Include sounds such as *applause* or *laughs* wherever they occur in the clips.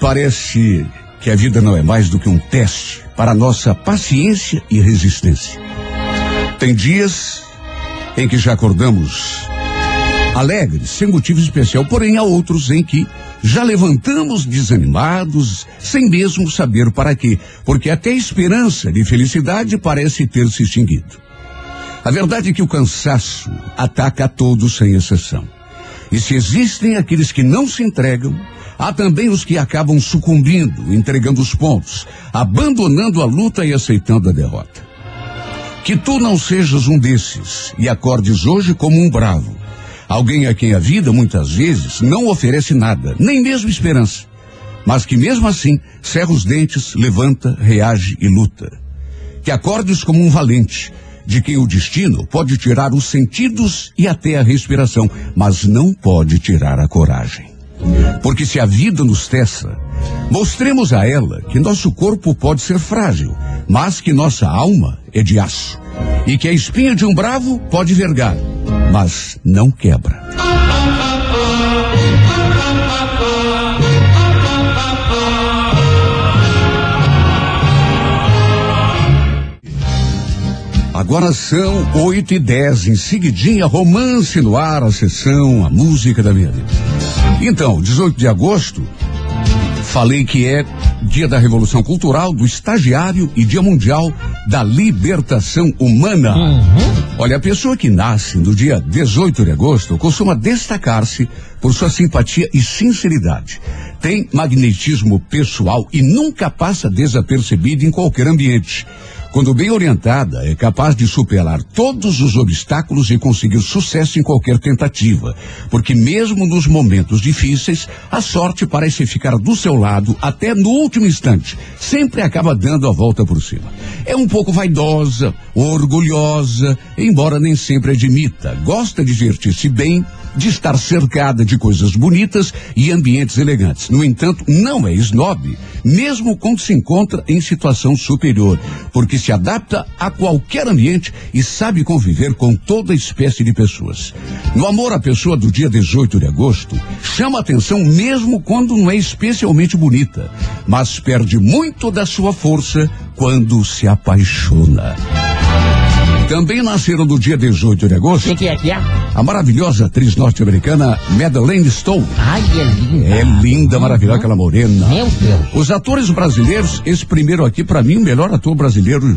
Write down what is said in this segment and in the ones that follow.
Parece que a vida não é mais do que um teste para nossa paciência e resistência. Tem dias em que já acordamos alegres, sem motivo especial, porém há outros em que já levantamos desanimados, sem mesmo saber para quê, porque até a esperança de felicidade parece ter se extinguido. A verdade é que o cansaço ataca a todos sem exceção. E se existem aqueles que não se entregam, há também os que acabam sucumbindo, entregando os pontos, abandonando a luta e aceitando a derrota. Que tu não sejas um desses e acordes hoje como um bravo, Alguém a quem a vida, muitas vezes, não oferece nada, nem mesmo esperança. Mas que mesmo assim, cerra os dentes, levanta, reage e luta. Que acordes como um valente, de quem o destino pode tirar os sentidos e até a respiração, mas não pode tirar a coragem. Porque se a vida nos testa, mostremos a ela que nosso corpo pode ser frágil, mas que nossa alma é de aço. E que a espinha de um bravo pode vergar, mas não quebra. Agora são oito e dez, em seguidinha, romance no ar, a sessão, a música da minha vida. Então, 18 de agosto, falei que é Dia da Revolução Cultural, do Estagiário e Dia Mundial da Libertação Humana. Uhum. Olha, a pessoa que nasce no dia 18 de agosto costuma destacar-se por sua simpatia e sinceridade. Tem magnetismo pessoal e nunca passa desapercebido em qualquer ambiente. Quando bem orientada, é capaz de superar todos os obstáculos e conseguir sucesso em qualquer tentativa. Porque mesmo nos momentos difíceis, a sorte parece ficar do seu lado até no último instante. Sempre acaba dando a volta por cima. É um pouco vaidosa, orgulhosa, embora nem sempre admita. Gosta de divertir-se bem, de estar cercada de coisas bonitas e ambientes elegantes. No entanto, não é snob, mesmo quando se encontra em situação superior, porque se adapta a qualquer ambiente e sabe conviver com toda espécie de pessoas. No amor, a pessoa do dia 18 de agosto chama atenção mesmo quando não é especialmente bonita, mas perde muito da sua força quando se apaixona. Também nasceram no dia 18 de agosto. Quem que é que é? A maravilhosa atriz norte-americana Madeleine Stone. Ai, é linda. É linda, maravilhosa, aquela morena. Meu Deus. Os atores brasileiros, esse primeiro aqui, para mim, o melhor ator brasileiro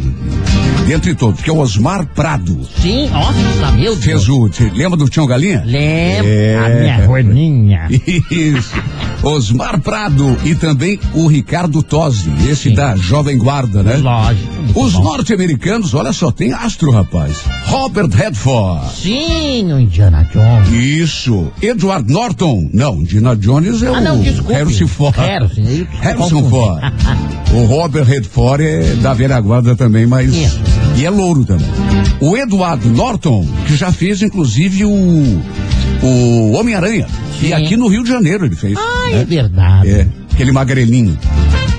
dentre todos, que é o Osmar Prado. Sim, nossa, meu Deus. Fez o. Lembra do Tião Galinha? Lembro. É, a minha roninha. *laughs* Isso. Osmar Prado e também o Ricardo Tosi, esse Sim. da Jovem Guarda, né? Lógico. Os norte-americanos, olha só, tem astro, rapaz. Robert Redford. Sim, o Indiana Jones. Isso. Edward Norton. Não, Indiana Jones é ah, o não, desculpe. Harrison Ford. Harrison, Harrison Ford. o Robert Redford é da velha guarda também, mas... Isso. E é louro também. O Edward Norton, que já fez, inclusive, o... O Homem-Aranha. E aqui no Rio de Janeiro ele fez. Ah, né? é verdade. É, aquele magrelinho.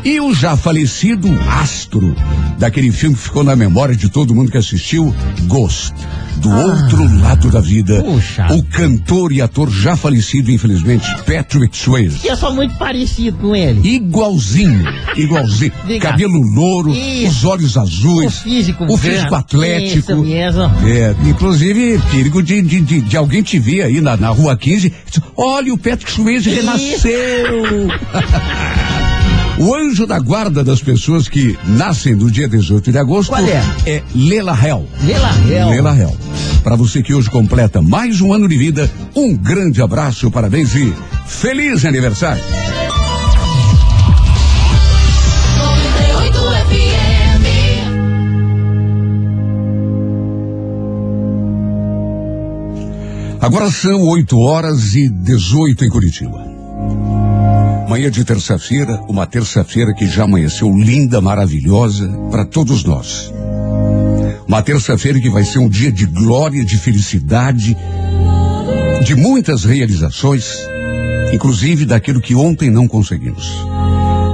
E o já falecido astro daquele filme que ficou na memória de todo mundo que assistiu, Ghost. Do ah, outro lado da vida, puxa. o cantor e ator já falecido, infelizmente, Patrick Swayze. Eu sou muito parecido com ele. Igualzinho, igualzinho. *laughs* Diga. Cabelo louro, Isso. os olhos azuis. O físico, o físico atlético. Isso mesmo. É, inclusive, perigo de, de, de, de, alguém te ver aí na, na rua 15. Olha, o Patrick Swayze renasceu. *laughs* O anjo da guarda das pessoas que nascem no dia 18 de agosto Qual é? é Lela Hell. Lela Hell. Lela Hell. Para você que hoje completa mais um ano de vida, um grande abraço, parabéns e feliz aniversário. Agora são 8 horas e 18 em Curitiba. Manhã de terça-feira, uma terça-feira que já amanheceu linda, maravilhosa para todos nós. Uma terça-feira que vai ser um dia de glória, de felicidade, de muitas realizações, inclusive daquilo que ontem não conseguimos.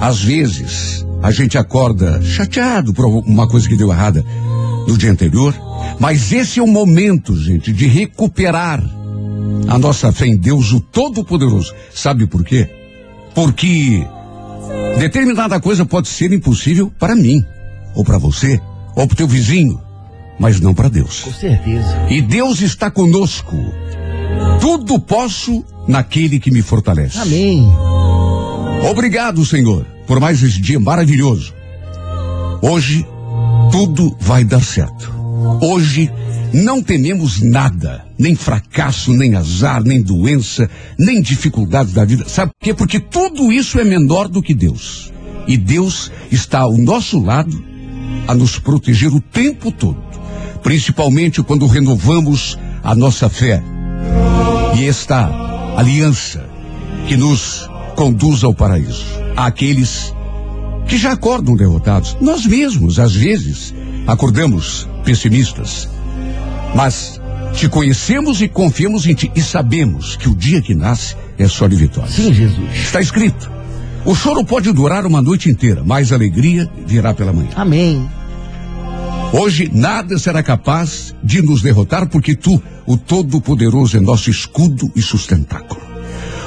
Às vezes, a gente acorda chateado por uma coisa que deu errada no dia anterior, mas esse é o momento, gente, de recuperar a nossa fé em Deus, o Todo-Poderoso. Sabe por quê? Porque determinada coisa pode ser impossível para mim, ou para você, ou para o teu vizinho, mas não para Deus. Com certeza. E Deus está conosco. Tudo posso naquele que me fortalece. Amém. Obrigado, Senhor, por mais esse dia maravilhoso. Hoje, tudo vai dar certo. Hoje, não tememos nada, nem fracasso, nem azar, nem doença, nem dificuldades da vida. Sabe por quê? Porque tudo isso é menor do que Deus. E Deus está ao nosso lado a nos proteger o tempo todo. Principalmente quando renovamos a nossa fé. E esta aliança que nos conduz ao paraíso. Aqueles que já acordam derrotados. Nós mesmos, às vezes, acordamos pessimistas. Mas te conhecemos e confiamos em ti e sabemos que o dia que nasce é só de vitória. Sim, Jesus. Está escrito. O choro pode durar uma noite inteira, mas a alegria virá pela manhã. Amém. Hoje nada será capaz de nos derrotar, porque tu, o Todo-Poderoso, é nosso escudo e sustentáculo.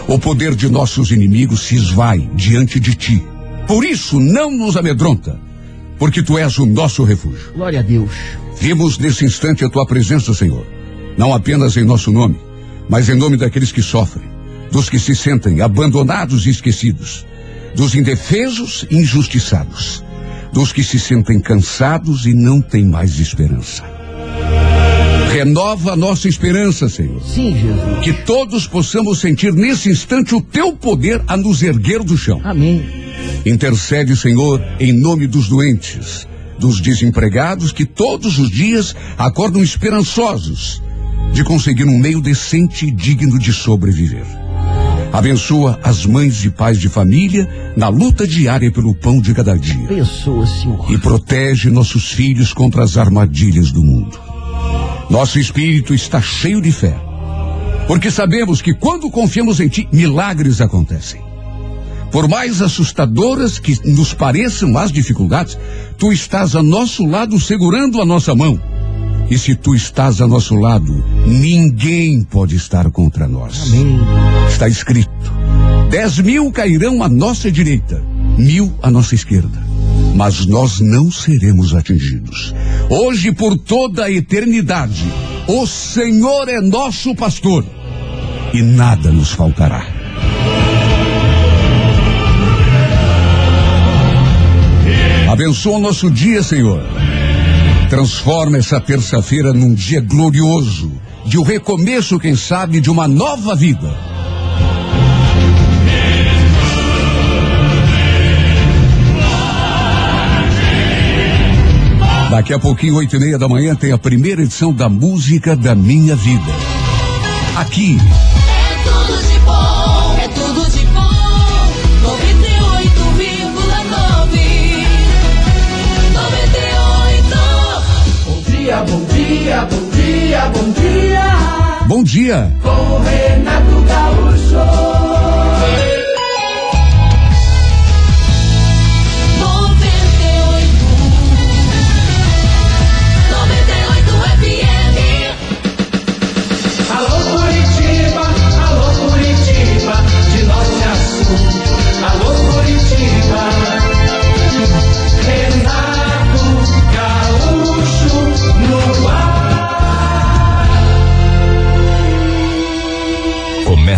O poder de nossos inimigos se esvai diante de ti. Por isso não nos amedronta, porque tu és o nosso refúgio. Glória a Deus. Vimos nesse instante a tua presença, Senhor. Não apenas em nosso nome, mas em nome daqueles que sofrem, dos que se sentem abandonados e esquecidos, dos indefesos e injustiçados, dos que se sentem cansados e não têm mais esperança. Renova a nossa esperança, Senhor. Sim, Jesus. Que todos possamos sentir nesse instante o teu poder a nos erguer do chão. Amém. Intercede, Senhor, em nome dos doentes, dos desempregados que todos os dias acordam esperançosos de conseguir um meio decente e digno de sobreviver. Abençoa as mães e pais de família na luta diária pelo pão de cada dia. Pessoa, Senhor. E protege nossos filhos contra as armadilhas do mundo. Nosso espírito está cheio de fé, porque sabemos que quando confiamos em Ti, milagres acontecem. Por mais assustadoras que nos pareçam as dificuldades, Tu estás a nosso lado segurando a nossa mão. E se Tu estás a nosso lado, ninguém pode estar contra nós. Amém. Está escrito: dez mil cairão à nossa direita, mil à nossa esquerda, mas nós não seremos atingidos. Hoje, por toda a eternidade, o Senhor é nosso pastor e nada nos faltará. Abençoa o nosso dia, Senhor. Transforma essa terça-feira num dia glorioso, de um recomeço, quem sabe, de uma nova vida. Daqui a pouquinho, oito e meia da manhã, tem a primeira edição da Música da Minha Vida. Aqui, dia, bom dia, bom dia. bom dia. Com o Renato Gaúcho.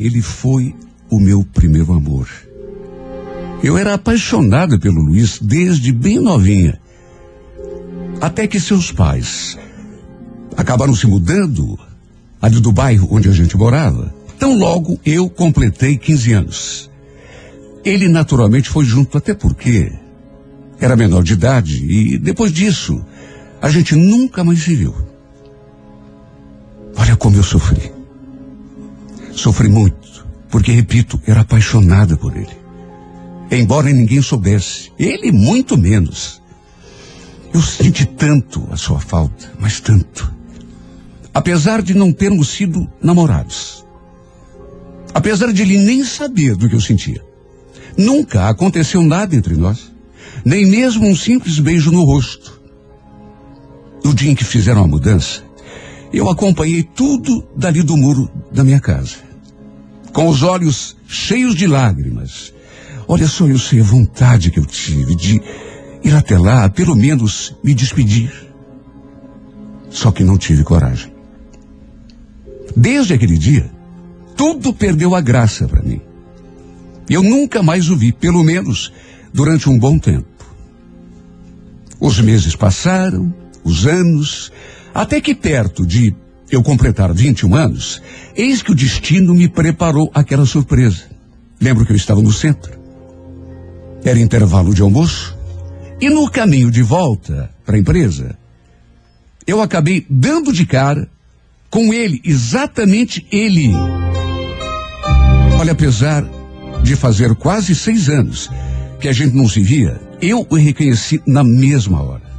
Ele foi o meu primeiro amor. Eu era apaixonada pelo Luiz desde bem novinha. Até que seus pais acabaram se mudando ali do bairro onde a gente morava. Tão logo eu completei 15 anos. Ele naturalmente foi junto, até porque era menor de idade e depois disso a gente nunca mais se viu. Olha como eu sofri. Sofri muito, porque, repito, era apaixonada por ele. embora ninguém soubesse, ele muito menos. Eu senti tanto a sua falta, mas tanto. Apesar de não termos sido namorados. Apesar de ele nem saber do que eu sentia. Nunca aconteceu nada entre nós. Nem mesmo um simples beijo no rosto. No dia em que fizeram a mudança, eu acompanhei tudo dali do muro da minha casa. Com os olhos cheios de lágrimas. Olha só, eu sei a vontade que eu tive de ir até lá, pelo menos me despedir. Só que não tive coragem. Desde aquele dia, tudo perdeu a graça para mim. Eu nunca mais o vi, pelo menos durante um bom tempo. Os meses passaram, os anos, até que perto de eu completar 21 anos, eis que o destino me preparou aquela surpresa. Lembro que eu estava no centro. Era intervalo de almoço. E no caminho de volta para a empresa, eu acabei dando de cara com ele, exatamente ele. Olha, apesar de fazer quase seis anos que a gente não se via, eu o reconheci na mesma hora.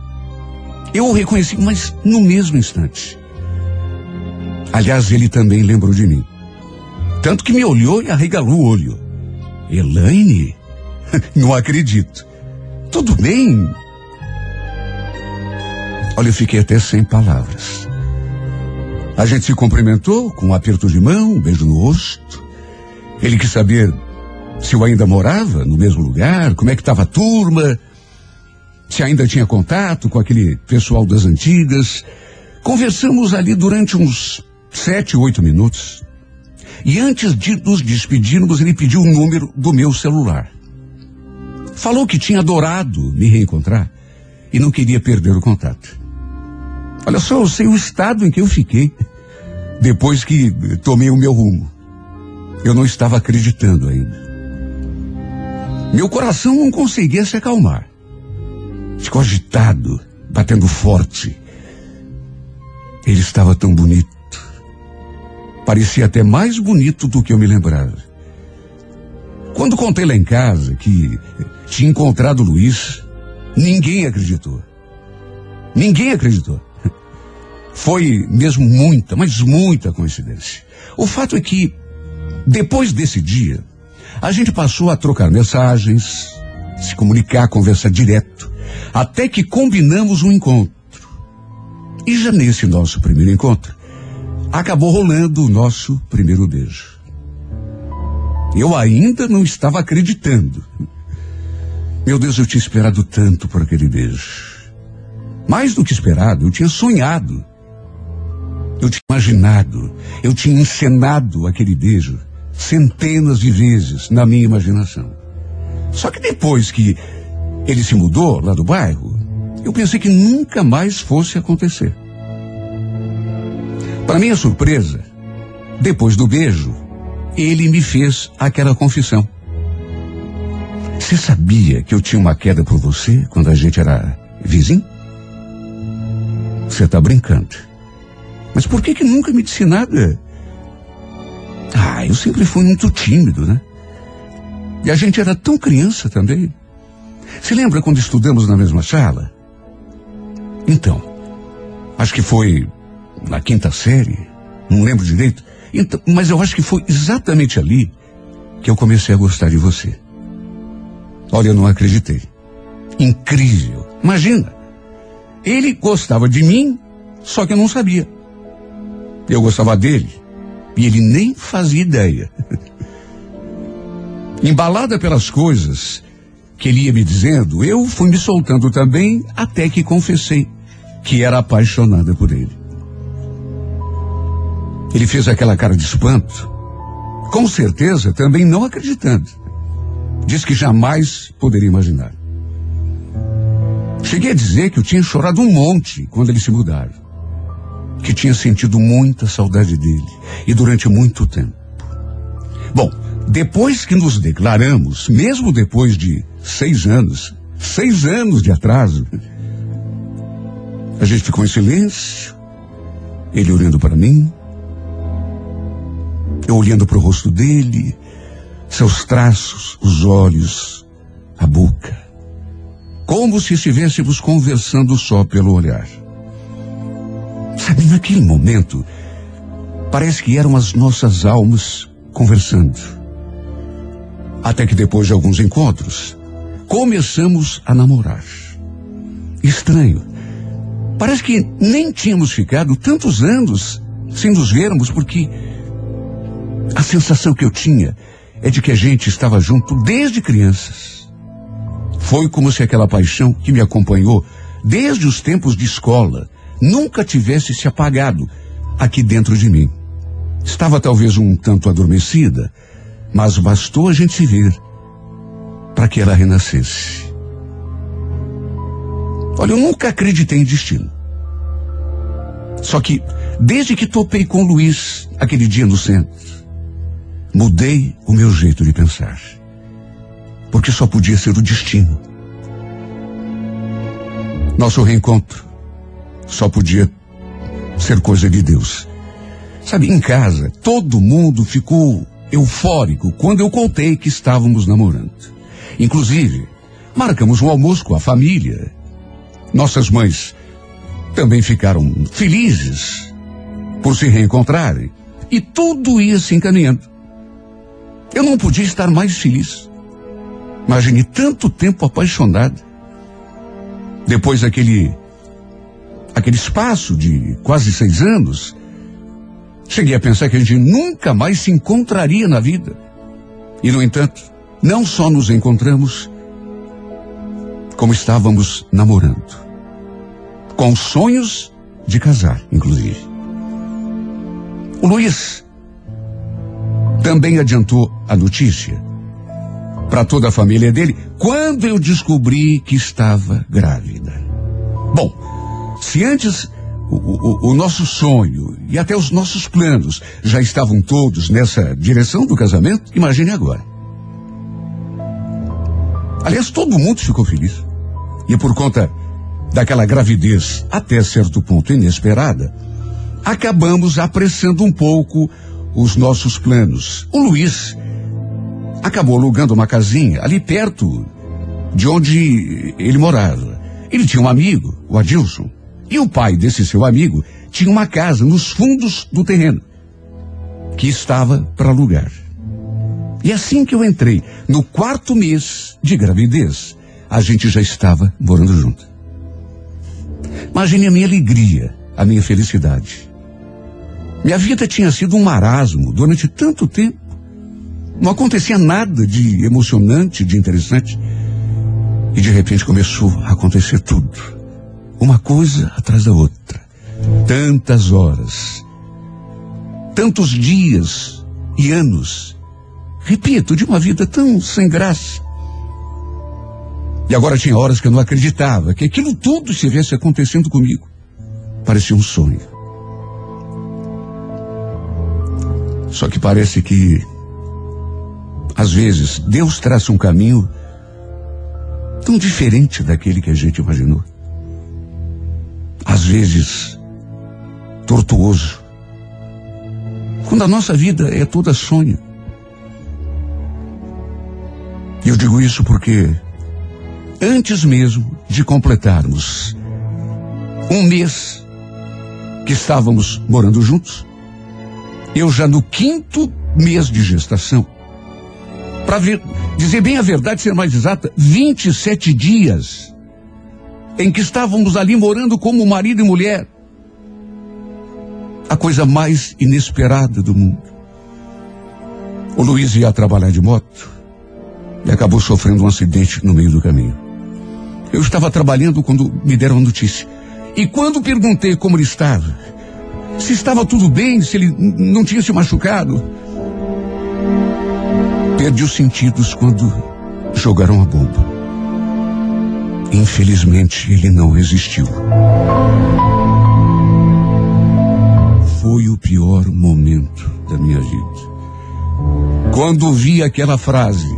Eu o reconheci, mas no mesmo instante. Aliás, ele também lembrou de mim. Tanto que me olhou e arregalou o olho. Elaine? *laughs* Não acredito. Tudo bem? Olha, eu fiquei até sem palavras. A gente se cumprimentou com um aperto de mão, um beijo no rosto. Ele quis saber se eu ainda morava no mesmo lugar, como é que estava a turma, se ainda tinha contato com aquele pessoal das antigas. Conversamos ali durante uns sete, oito minutos. E antes de nos despedirmos, ele pediu o número do meu celular. Falou que tinha adorado me reencontrar e não queria perder o contato. Olha só, eu sei o estado em que eu fiquei depois que tomei o meu rumo. Eu não estava acreditando ainda. Meu coração não conseguia se acalmar. Ficou agitado, batendo forte. Ele estava tão bonito. Parecia até mais bonito do que eu me lembrava. Quando contei lá em casa que tinha encontrado Luiz, ninguém acreditou. Ninguém acreditou. Foi mesmo muita, mas muita coincidência. O fato é que, depois desse dia, a gente passou a trocar mensagens, se comunicar, conversar direto, até que combinamos um encontro. E já nesse nosso primeiro encontro, acabou rolando o nosso primeiro beijo. Eu ainda não estava acreditando. Meu Deus, eu tinha esperado tanto por aquele beijo. Mais do que esperado, eu tinha sonhado. Eu tinha imaginado, eu tinha encenado aquele beijo centenas de vezes na minha imaginação. Só que depois que ele se mudou lá do bairro, eu pensei que nunca mais fosse acontecer. Para minha surpresa, depois do beijo, ele me fez aquela confissão. Você sabia que eu tinha uma queda por você quando a gente era vizinho? Você está brincando. Mas por que que nunca me disse nada? Ah, eu sempre fui muito tímido, né? E a gente era tão criança também. Se lembra quando estudamos na mesma sala? Então, acho que foi na quinta série, não lembro direito. Então, mas eu acho que foi exatamente ali que eu comecei a gostar de você. Olha, eu não acreditei. Incrível. Imagina. Ele gostava de mim, só que eu não sabia. Eu gostava dele e ele nem fazia ideia. *laughs* Embalada pelas coisas que ele ia me dizendo, eu fui me soltando também até que confessei que era apaixonada por ele. Ele fez aquela cara de espanto, com certeza também não acreditando. Diz que jamais poderia imaginar. Cheguei a dizer que eu tinha chorado um monte quando eles se mudaram. Que tinha sentido muita saudade dele. E durante muito tempo. Bom, depois que nos declaramos, mesmo depois de seis anos, seis anos de atraso, a gente ficou em silêncio, ele olhando para mim, eu olhando para o rosto dele, seus traços, os olhos, a boca, como se estivéssemos conversando só pelo olhar. Sabe, naquele momento, parece que eram as nossas almas conversando. Até que depois de alguns encontros, começamos a namorar. Estranho. Parece que nem tínhamos ficado tantos anos sem nos vermos, porque a sensação que eu tinha é de que a gente estava junto desde crianças. Foi como se aquela paixão que me acompanhou desde os tempos de escola nunca tivesse se apagado aqui dentro de mim. Estava talvez um tanto adormecida, mas bastou a gente ver para que ela renascesse. Olha, eu nunca acreditei em destino. Só que, desde que topei com o Luiz aquele dia no centro, mudei o meu jeito de pensar. Porque só podia ser o destino. Nosso reencontro só podia ser coisa de Deus. Sabe, em casa, todo mundo ficou eufórico quando eu contei que estávamos namorando. Inclusive, marcamos um almoço com a família. Nossas mães também ficaram felizes por se reencontrarem. E tudo ia se encaminhando. Eu não podia estar mais feliz. Imagine tanto tempo apaixonado. Depois daquele aquele espaço de quase seis anos, cheguei a pensar que a gente nunca mais se encontraria na vida. E, no entanto, não só nos encontramos, como estávamos namorando. Com sonhos de casar, inclusive. O Luiz também adiantou a notícia para toda a família dele quando eu descobri que estava grávida. Bom, se antes o, o, nosso sonho e até os nossos planos já estavam todos nessa direção do casamento, imagine agora. Aliás, todo mundo ficou feliz. E por conta daquela gravidez até certo ponto inesperada, acabamos apressando um pouco os nossos planos. O Luiz acabou alugando uma casinha ali perto de onde ele morava. Ele tinha um amigo, o Adilson, e o pai desse seu amigo tinha uma casa nos fundos do terreno que estava para alugar. E assim que eu entrei, no quarto mês de gravidez, a gente já estava morando junto. Imagine a minha alegria, a minha felicidade. Minha vida tinha sido um marasmo durante tanto tempo. Não acontecia nada de emocionante, de interessante. E de repente começou a acontecer tudo. Uma coisa atrás da outra. Tantas horas. Tantos dias e anos. Repito, de uma vida tão sem graça. E agora tinha horas que eu não acreditava que aquilo tudo estivesse acontecendo comigo. Parecia um sonho. Só que parece que, às vezes, Deus traça um caminho tão diferente daquele que a gente imaginou às vezes tortuoso. Quando a nossa vida é toda sonho. E eu digo isso porque antes mesmo de completarmos um mês que estávamos morando juntos, eu já no quinto mês de gestação, para dizer bem a verdade, ser mais exata, 27 dias em que estávamos ali morando como marido e mulher. A coisa mais inesperada do mundo. O Luiz ia trabalhar de moto e acabou sofrendo um acidente no meio do caminho. Eu estava trabalhando quando me deram a notícia. E quando perguntei como ele estava, se estava tudo bem, se ele não tinha se machucado, perdi os sentidos quando jogaram a bomba. Infelizmente, ele não resistiu. Foi o pior momento da minha vida. Quando ouvi aquela frase,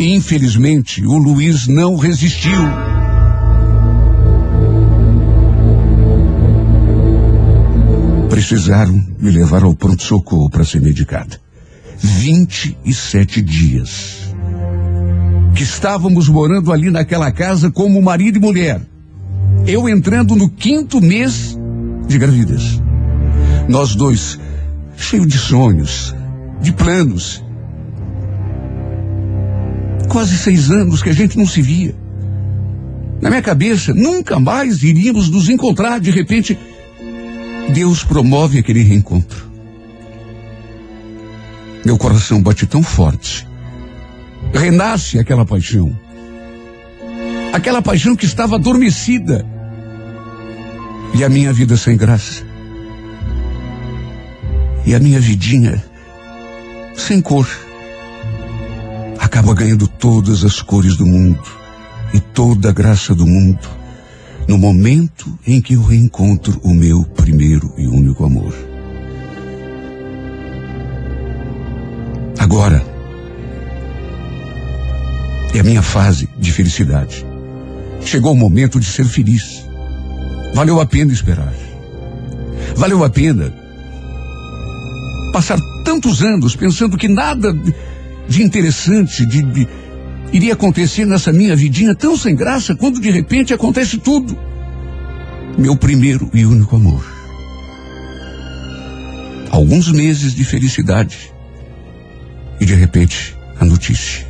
infelizmente, o Luiz não resistiu. Precisaram me levar ao pronto-socorro para ser medicada. 27 dias que estávamos morando ali naquela casa como marido e mulher. Eu entrando no quinto mês de gravidez. Nós dois, cheio de sonhos, de planos. Quase seis anos que a gente não se via. Na minha cabeça, nunca mais iríamos nos encontrar. De repente, Deus promove aquele reencontro. Meu coração bate tão forte. Renasce aquela paixão. Aquela paixão que estava adormecida. E a minha vida sem graça. E a minha vidinha sem cor. Acaba ganhando todas as cores do mundo e toda a graça do mundo no momento em que eu reencontro o meu primeiro e único amor. Agora é a minha fase de felicidade. Chegou o momento de ser feliz. Valeu a pena esperar. Valeu a pena passar tantos anos pensando que nada de interessante, de, de iria acontecer nessa minha vidinha tão sem graça quando de repente acontece tudo. Meu primeiro e único amor. Alguns meses de felicidade. E de repente, a notícia.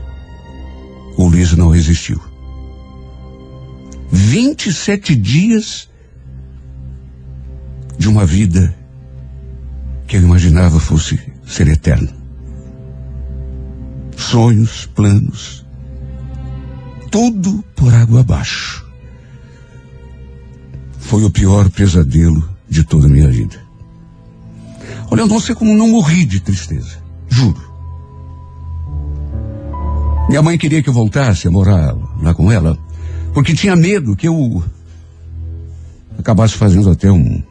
O Luiz não resistiu. 27 dias de uma vida que eu imaginava fosse ser eterna. Sonhos, planos, tudo por água abaixo. Foi o pior pesadelo de toda a minha vida. Olha, eu não sei como não morri de tristeza. Juro. Minha mãe queria que eu voltasse a morar lá com ela, porque tinha medo que eu acabasse fazendo até um,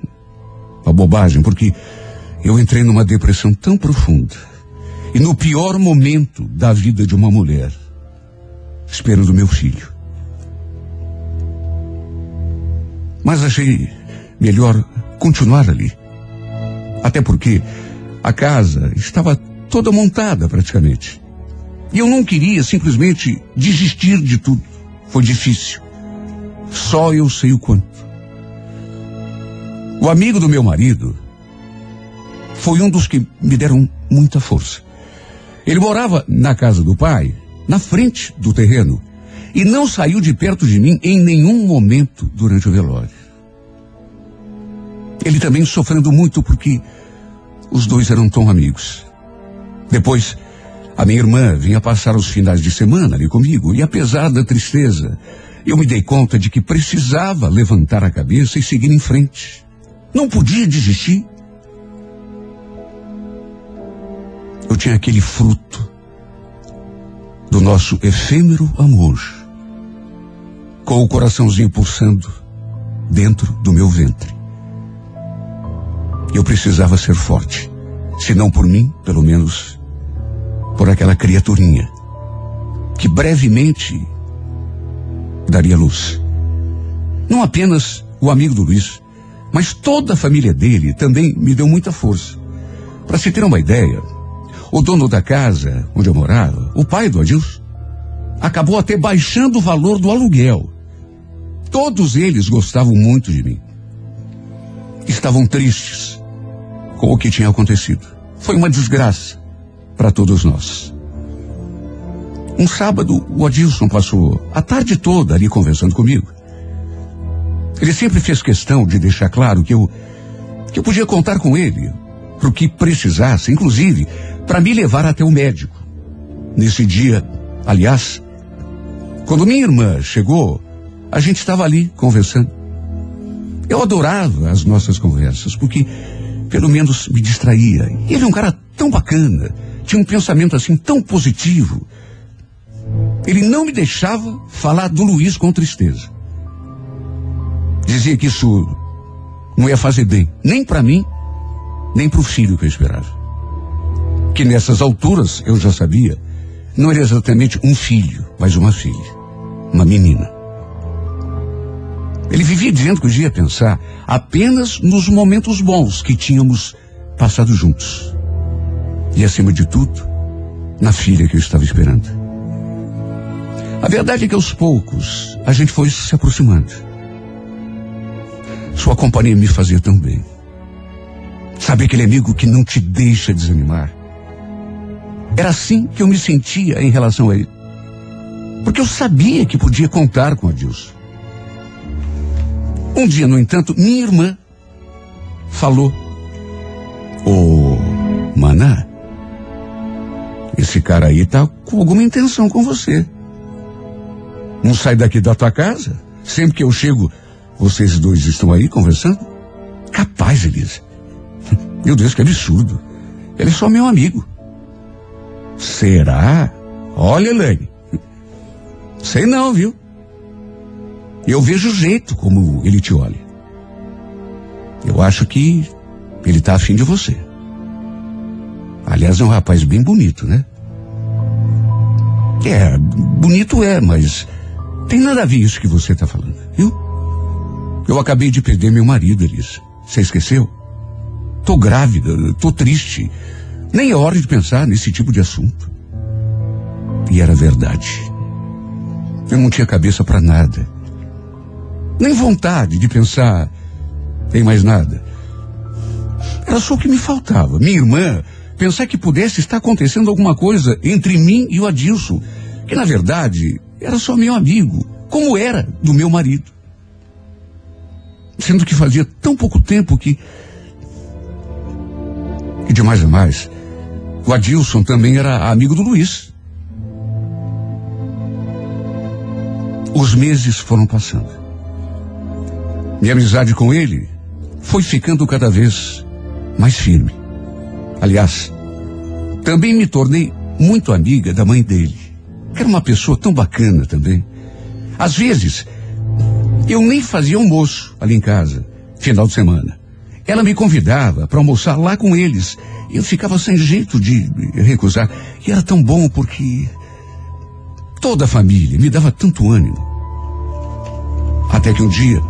uma bobagem, porque eu entrei numa depressão tão profunda. E no pior momento da vida de uma mulher, esperando meu filho. Mas achei melhor continuar ali. Até porque a casa estava toda montada praticamente. E eu não queria simplesmente desistir de tudo. Foi difícil. Só eu sei o quanto. O amigo do meu marido foi um dos que me deram muita força. Ele morava na casa do pai, na frente do terreno, e não saiu de perto de mim em nenhum momento durante o velório. Ele também sofrendo muito porque os dois eram tão amigos. Depois, a minha irmã vinha passar os finais de semana ali comigo, e apesar da tristeza, eu me dei conta de que precisava levantar a cabeça e seguir em frente. Não podia desistir. Eu tinha aquele fruto do nosso efêmero amor, com o coraçãozinho pulsando dentro do meu ventre. Eu precisava ser forte, se não por mim, pelo menos por aquela criaturinha que brevemente daria luz. Não apenas o amigo do Luiz, mas toda a família dele também me deu muita força. Para se ter uma ideia, o dono da casa onde eu morava, o pai do Adilson, acabou até baixando o valor do aluguel. Todos eles gostavam muito de mim. Estavam tristes com o que tinha acontecido. Foi uma desgraça para todos nós. Um sábado, o Adilson passou a tarde toda ali conversando comigo. Ele sempre fez questão de deixar claro que eu, que eu podia contar com ele para o que precisasse, inclusive para me levar até o médico. Nesse dia, aliás, quando minha irmã chegou, a gente estava ali conversando. Eu adorava as nossas conversas, porque pelo menos me distraía. Ele é um cara tão bacana, tinha um pensamento assim tão positivo. Ele não me deixava falar do Luiz com tristeza. Dizia que isso não ia fazer bem, nem para mim, nem para o filho que eu esperava que nessas alturas eu já sabia, não era exatamente um filho, mas uma filha, uma menina. Ele vivia dizendo que eu ia pensar apenas nos momentos bons que tínhamos passado juntos. E acima de tudo, na filha que eu estava esperando. A verdade é que aos poucos a gente foi se aproximando. Sua companhia me fazia tão bem. Sabe aquele amigo que não te deixa desanimar? Era assim que eu me sentia em relação a ele. Porque eu sabia que podia contar com Adilson. Um dia, no entanto, minha irmã falou: Ô, Maná, esse cara aí tá com alguma intenção com você. Não sai daqui da tua casa? Sempre que eu chego, vocês dois estão aí conversando? Capaz, Elisa. *laughs* Meu Deus, que absurdo. Ele é só meu amigo. Será? Olha, Elaine. *laughs* Sei não, viu? Eu vejo o jeito como ele te olha. Eu acho que ele tá afim de você. Aliás, é um rapaz bem bonito, né? É, bonito é, mas tem nada a ver isso que você tá falando, viu? Eu acabei de perder meu marido, Elisa. Você esqueceu? Tô grávida, tô triste. Nem é hora de pensar nesse tipo de assunto. E era verdade. Eu não tinha cabeça para nada. Nem vontade de pensar em mais nada. Era só o que me faltava. Minha irmã pensar que pudesse estar acontecendo alguma coisa entre mim e o Adilson, que na verdade era só meu amigo, como era do meu marido. Sendo que fazia tão pouco tempo que. E de mais a mais, o Adilson também era amigo do Luiz. Os meses foram passando. Minha amizade com ele foi ficando cada vez mais firme. Aliás, também me tornei muito amiga da mãe dele, que era uma pessoa tão bacana também. Às vezes, eu nem fazia almoço ali em casa, final de semana. Ela me convidava para almoçar lá com eles. Eu ficava sem jeito de recusar. E era tão bom porque toda a família me dava tanto ânimo. Até que um dia,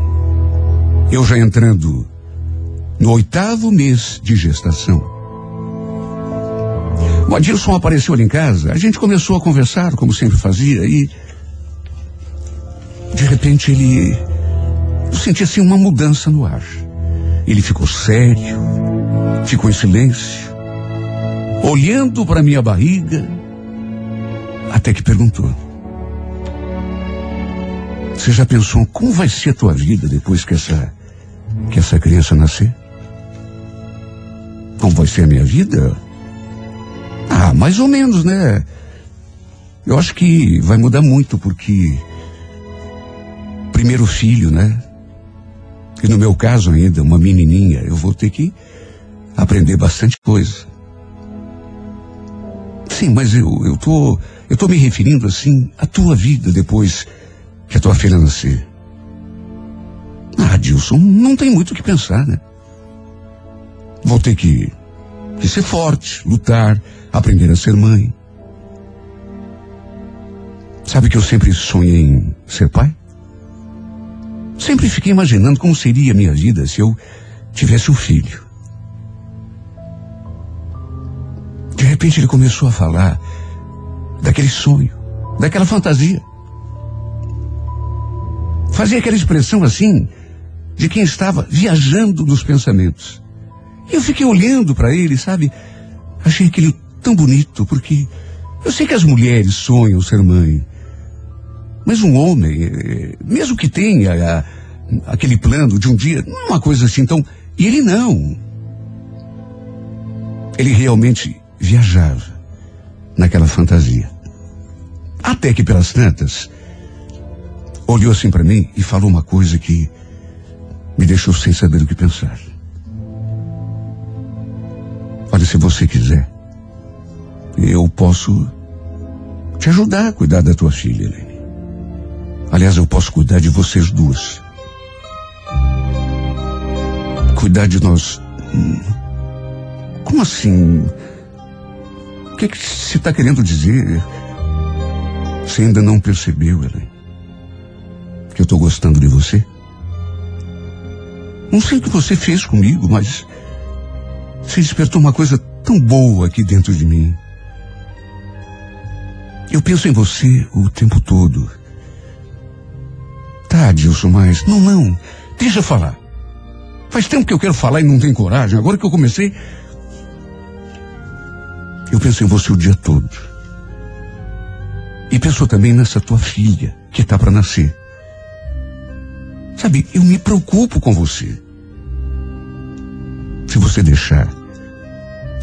eu já entrando no oitavo mês de gestação, Adilson apareceu ali em casa, a gente começou a conversar, como sempre fazia, e de repente ele. Eu senti assim uma mudança no ar. Ele ficou sério, ficou em silêncio, olhando para minha barriga, até que perguntou: Você já pensou como vai ser a tua vida depois que essa que essa criança nascer? Como vai ser a minha vida? Ah, mais ou menos, né? Eu acho que vai mudar muito porque primeiro filho, né? E no meu caso ainda, uma menininha, eu vou ter que aprender bastante coisa. Sim, mas eu, eu tô, eu tô me referindo assim à tua vida depois que a tua filha nascer. Ah, Dilson, não tem muito o que pensar, né? Vou ter que, que ser forte, lutar, aprender a ser mãe. Sabe que eu sempre sonhei em ser pai? Sempre fiquei imaginando como seria a minha vida se eu tivesse um filho. De repente ele começou a falar daquele sonho, daquela fantasia. Fazia aquela expressão assim, de quem estava viajando nos pensamentos. Eu fiquei olhando para ele, sabe? Achei aquele tão bonito, porque eu sei que as mulheres sonham ser mãe. Mas um homem, eh, mesmo que tenha a, aquele plano de um dia, não é uma coisa assim tão. E ele não. Ele realmente viajava naquela fantasia. Até que pelas tantas, olhou assim para mim e falou uma coisa que me deixou sem saber o que pensar. Olha, se você quiser, eu posso te ajudar a cuidar da tua filha, Helene. Aliás, eu posso cuidar de vocês duas. Cuidar de nós. Hum, como assim? O que, é que você está querendo dizer? Você ainda não percebeu, Helene? Que eu estou gostando de você? Não sei o que você fez comigo, mas você despertou uma coisa tão boa aqui dentro de mim. Eu penso em você o tempo todo. Tá, Adilson, mas. Não, não. Deixa eu falar. Faz tempo que eu quero falar e não tenho coragem. Agora que eu comecei. Eu penso em você o dia todo. E penso também nessa tua filha, que tá para nascer. Sabe, eu me preocupo com você. Se você deixar,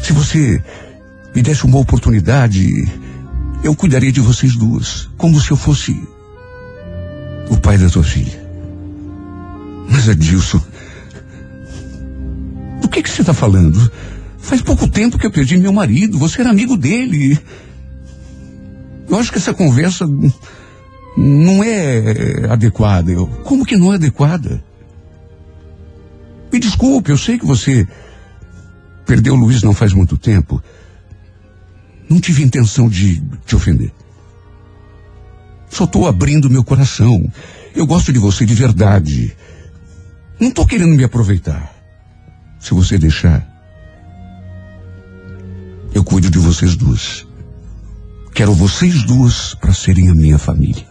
se você me desse uma oportunidade, eu cuidaria de vocês duas, como se eu fosse o pai da tua filha. Mas Adilson, do que que você está falando? Faz pouco tempo que eu perdi meu marido, você era amigo dele. Eu acho que essa conversa não é adequada. Eu, como que não é adequada? Me desculpe, eu sei que você perdeu o Luiz não faz muito tempo. Não tive intenção de te ofender. Só estou abrindo meu coração. Eu gosto de você de verdade. Não estou querendo me aproveitar. Se você deixar, eu cuido de vocês duas. Quero vocês duas para serem a minha família.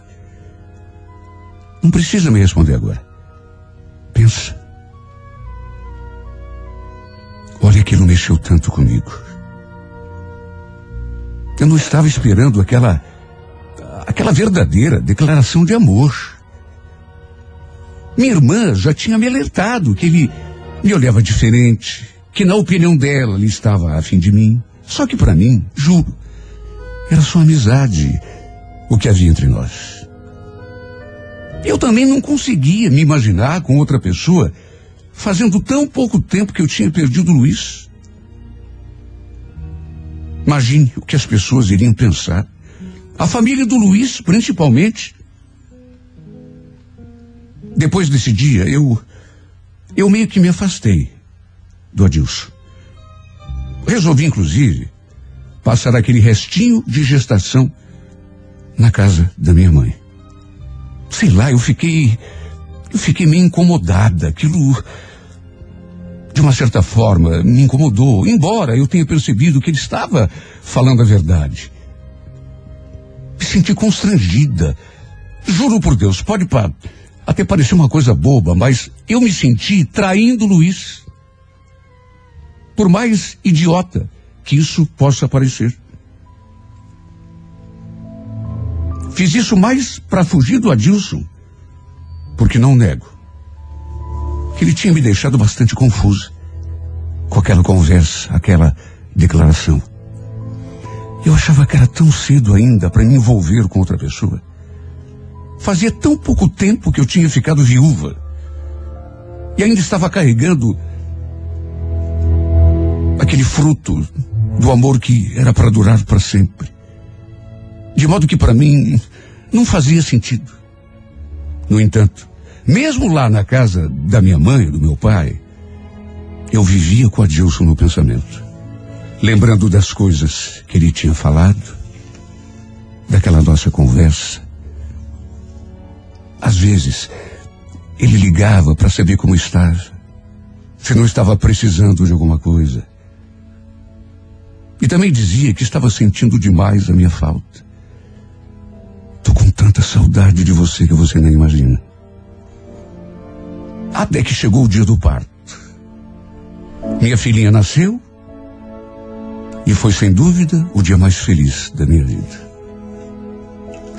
Não precisa me responder agora. Pensa. Olha, aquilo mexeu tanto comigo. Eu não estava esperando aquela aquela verdadeira declaração de amor. Minha irmã já tinha me alertado que ele me olhava diferente, que na opinião dela ele estava afim de mim. Só que para mim, juro, era só amizade o que havia entre nós. Eu também não conseguia me imaginar com outra pessoa fazendo tão pouco tempo que eu tinha perdido o Luiz. Imagine o que as pessoas iriam pensar. A família do Luiz, principalmente. Depois desse dia, eu. Eu meio que me afastei do Adilson. Resolvi, inclusive, passar aquele restinho de gestação na casa da minha mãe. Sei lá, eu fiquei. Eu fiquei meio incomodada. Aquilo. De uma certa forma, me incomodou, embora eu tenha percebido que ele estava falando a verdade. Me senti constrangida. Juro por Deus, pode pa até parecer uma coisa boba, mas eu me senti traindo Luiz. Por mais idiota que isso possa parecer. Fiz isso mais para fugir do Adilson, porque não nego que ele tinha me deixado bastante confusa com aquela conversa, aquela declaração. Eu achava que era tão cedo ainda para me envolver com outra pessoa. Fazia tão pouco tempo que eu tinha ficado viúva e ainda estava carregando aquele fruto do amor que era para durar para sempre. De modo que para mim não fazia sentido. No entanto, mesmo lá na casa da minha mãe, do meu pai, eu vivia com Adilson no pensamento. Lembrando das coisas que ele tinha falado, daquela nossa conversa. Às vezes, ele ligava para saber como estava, se não estava precisando de alguma coisa. E também dizia que estava sentindo demais a minha falta. Tô com tanta saudade de você que você nem imagina. Até que chegou o dia do parto. Minha filhinha nasceu e foi sem dúvida o dia mais feliz da minha vida.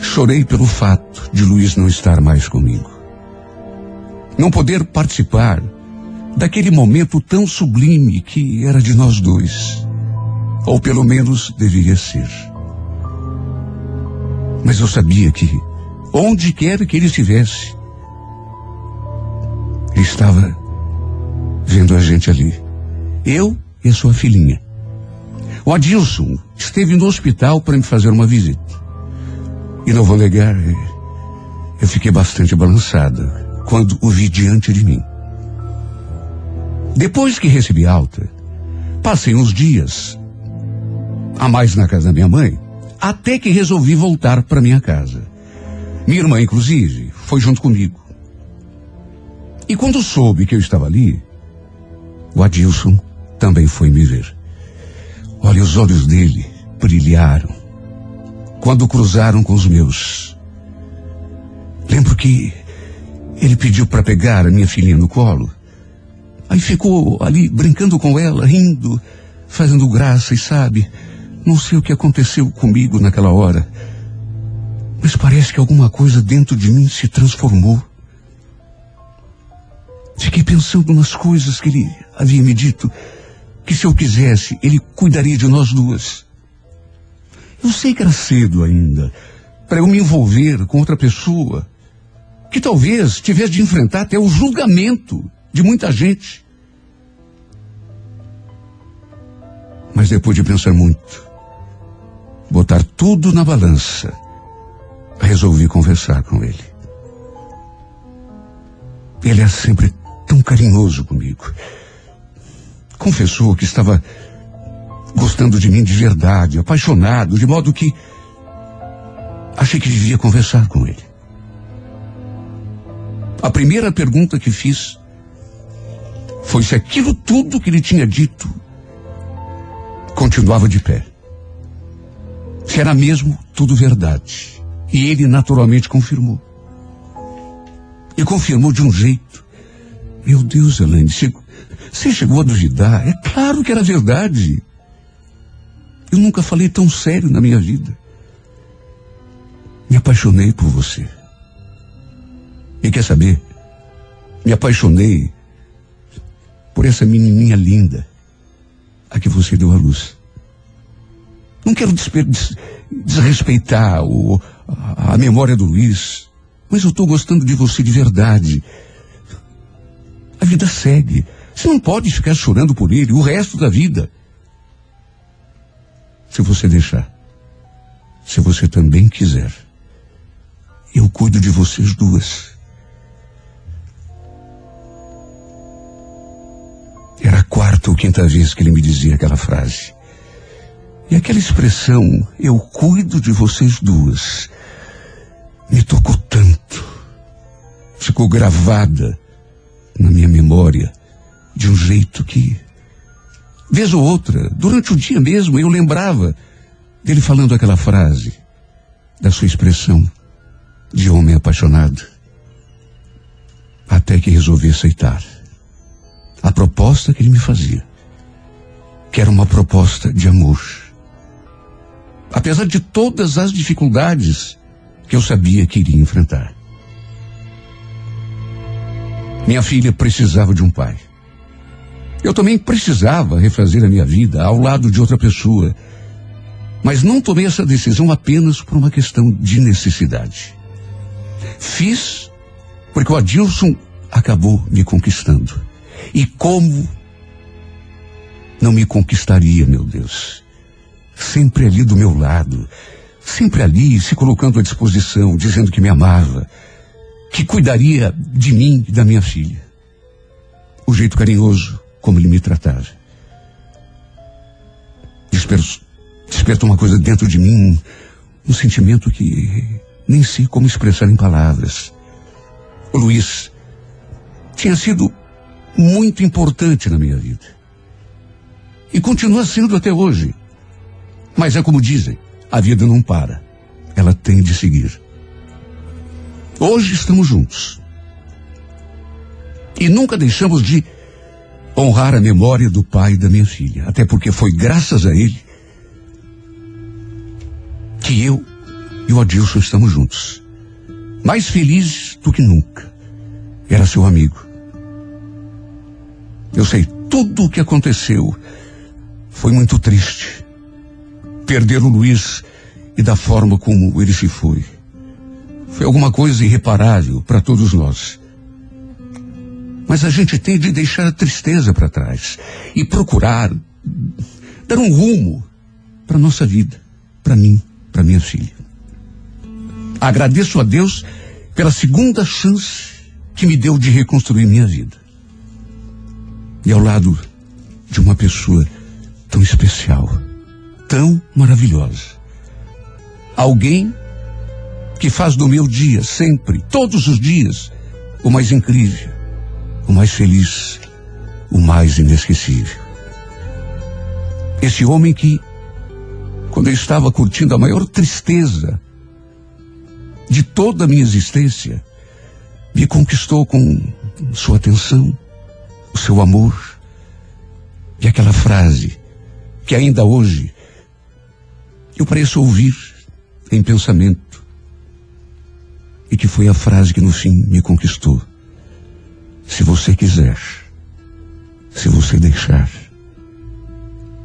Chorei pelo fato de Luiz não estar mais comigo. Não poder participar daquele momento tão sublime que era de nós dois. Ou pelo menos deveria ser. Mas eu sabia que, onde quer que ele estivesse, ele estava vendo a gente ali. Eu e a sua filhinha. O Adilson esteve no hospital para me fazer uma visita. E não vou negar, eu fiquei bastante balançada quando o vi diante de mim. Depois que recebi alta, passei uns dias a mais na casa da minha mãe até que resolvi voltar para minha casa. Minha irmã, inclusive, foi junto comigo. E quando soube que eu estava ali, o Adilson também foi me ver. Olha, os olhos dele brilharam quando cruzaram com os meus. Lembro que ele pediu para pegar a minha filhinha no colo. Aí ficou ali brincando com ela, rindo, fazendo graça e sabe, não sei o que aconteceu comigo naquela hora, mas parece que alguma coisa dentro de mim se transformou. Fiquei pensando nas coisas que ele havia me dito, que se eu quisesse, ele cuidaria de nós duas. Eu sei que era cedo ainda, para eu me envolver com outra pessoa, que talvez tivesse de enfrentar até o julgamento de muita gente. Mas depois de pensar muito, botar tudo na balança, resolvi conversar com ele. Ele é sempre tão carinhoso comigo. Confessou que estava gostando de mim de verdade, apaixonado, de modo que achei que devia conversar com ele. A primeira pergunta que fiz foi se aquilo tudo que ele tinha dito continuava de pé. Se era mesmo tudo verdade. E ele naturalmente confirmou. E confirmou de um jeito. Meu Deus, Elaine, você chegou a duvidar? É claro que era verdade. Eu nunca falei tão sério na minha vida. Me apaixonei por você. E quer saber? Me apaixonei por essa menininha linda a que você deu à luz. Não quero des desrespeitar o, a, a memória do Luiz, mas eu estou gostando de você de verdade. Vida segue. Você não pode ficar chorando por ele o resto da vida. Se você deixar, se você também quiser, eu cuido de vocês duas. Era a quarta ou quinta vez que ele me dizia aquela frase. E aquela expressão, eu cuido de vocês duas, me tocou tanto. Ficou gravada na minha memória de um jeito que, vez ou outra, durante o dia mesmo, eu lembrava dele falando aquela frase, da sua expressão de homem apaixonado. Até que resolvi aceitar a proposta que ele me fazia, que era uma proposta de amor. Apesar de todas as dificuldades que eu sabia que iria enfrentar. Minha filha precisava de um pai. Eu também precisava refazer a minha vida ao lado de outra pessoa. Mas não tomei essa decisão apenas por uma questão de necessidade. Fiz porque o Adilson acabou me conquistando. E como não me conquistaria, meu Deus? Sempre ali do meu lado, sempre ali se colocando à disposição, dizendo que me amava, que cuidaria de mim e da minha filha. O jeito carinhoso como ele me tratava. Despertou, despertou uma coisa dentro de mim, um sentimento que nem sei como expressar em palavras. O Luiz tinha sido muito importante na minha vida. E continua sendo até hoje. Mas é como dizem, a vida não para. Ela tem de seguir. Hoje estamos juntos. E nunca deixamos de honrar a memória do pai da minha filha. Até porque foi graças a ele que eu e o Adilson estamos juntos. Mais felizes do que nunca. Era seu amigo. Eu sei, tudo o que aconteceu foi muito triste. Perder o Luiz e da forma como ele se foi. Foi alguma coisa irreparável para todos nós. Mas a gente tem de deixar a tristeza para trás e procurar dar um rumo para nossa vida, para mim, para minha filha. Agradeço a Deus pela segunda chance que me deu de reconstruir minha vida e ao lado de uma pessoa tão especial, tão maravilhosa. Alguém que faz do meu dia sempre, todos os dias, o mais incrível, o mais feliz, o mais inesquecível. Esse homem que quando eu estava curtindo a maior tristeza de toda a minha existência, me conquistou com sua atenção, o seu amor e aquela frase que ainda hoje eu pareço ouvir em pensamento e que foi a frase que no fim me conquistou. Se você quiser, se você deixar,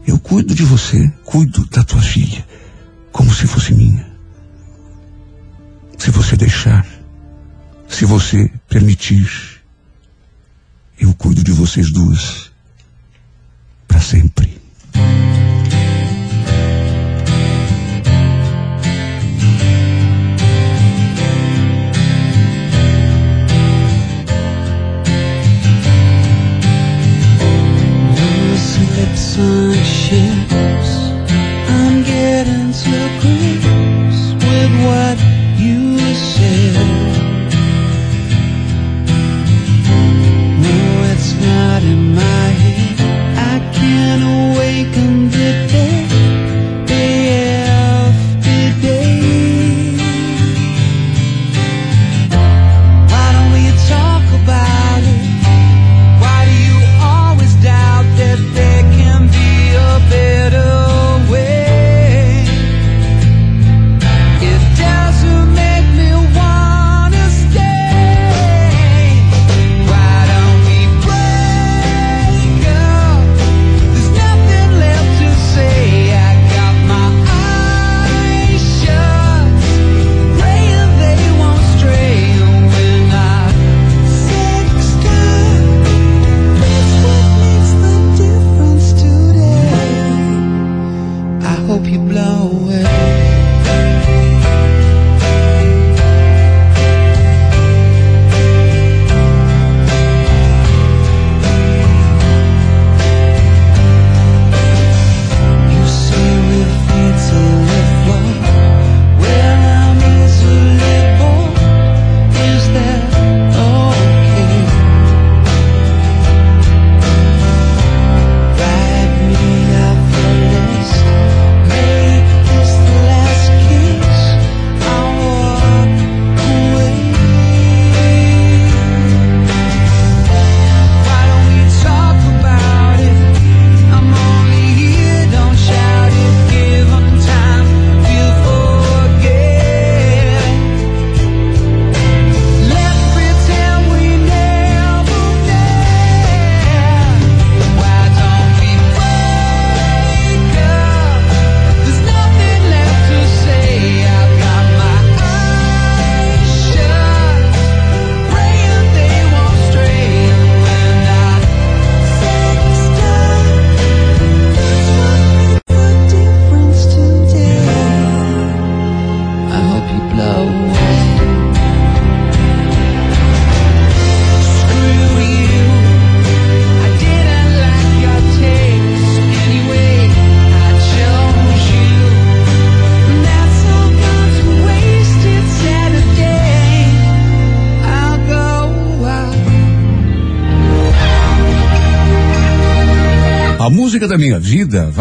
eu cuido de você, cuido da tua filha, como se fosse minha. Se você deixar, se você permitir, eu cuido de vocês duas para sempre. Ships. I'm getting to grips with what you said. No, it's not in my head. I can't awaken the dead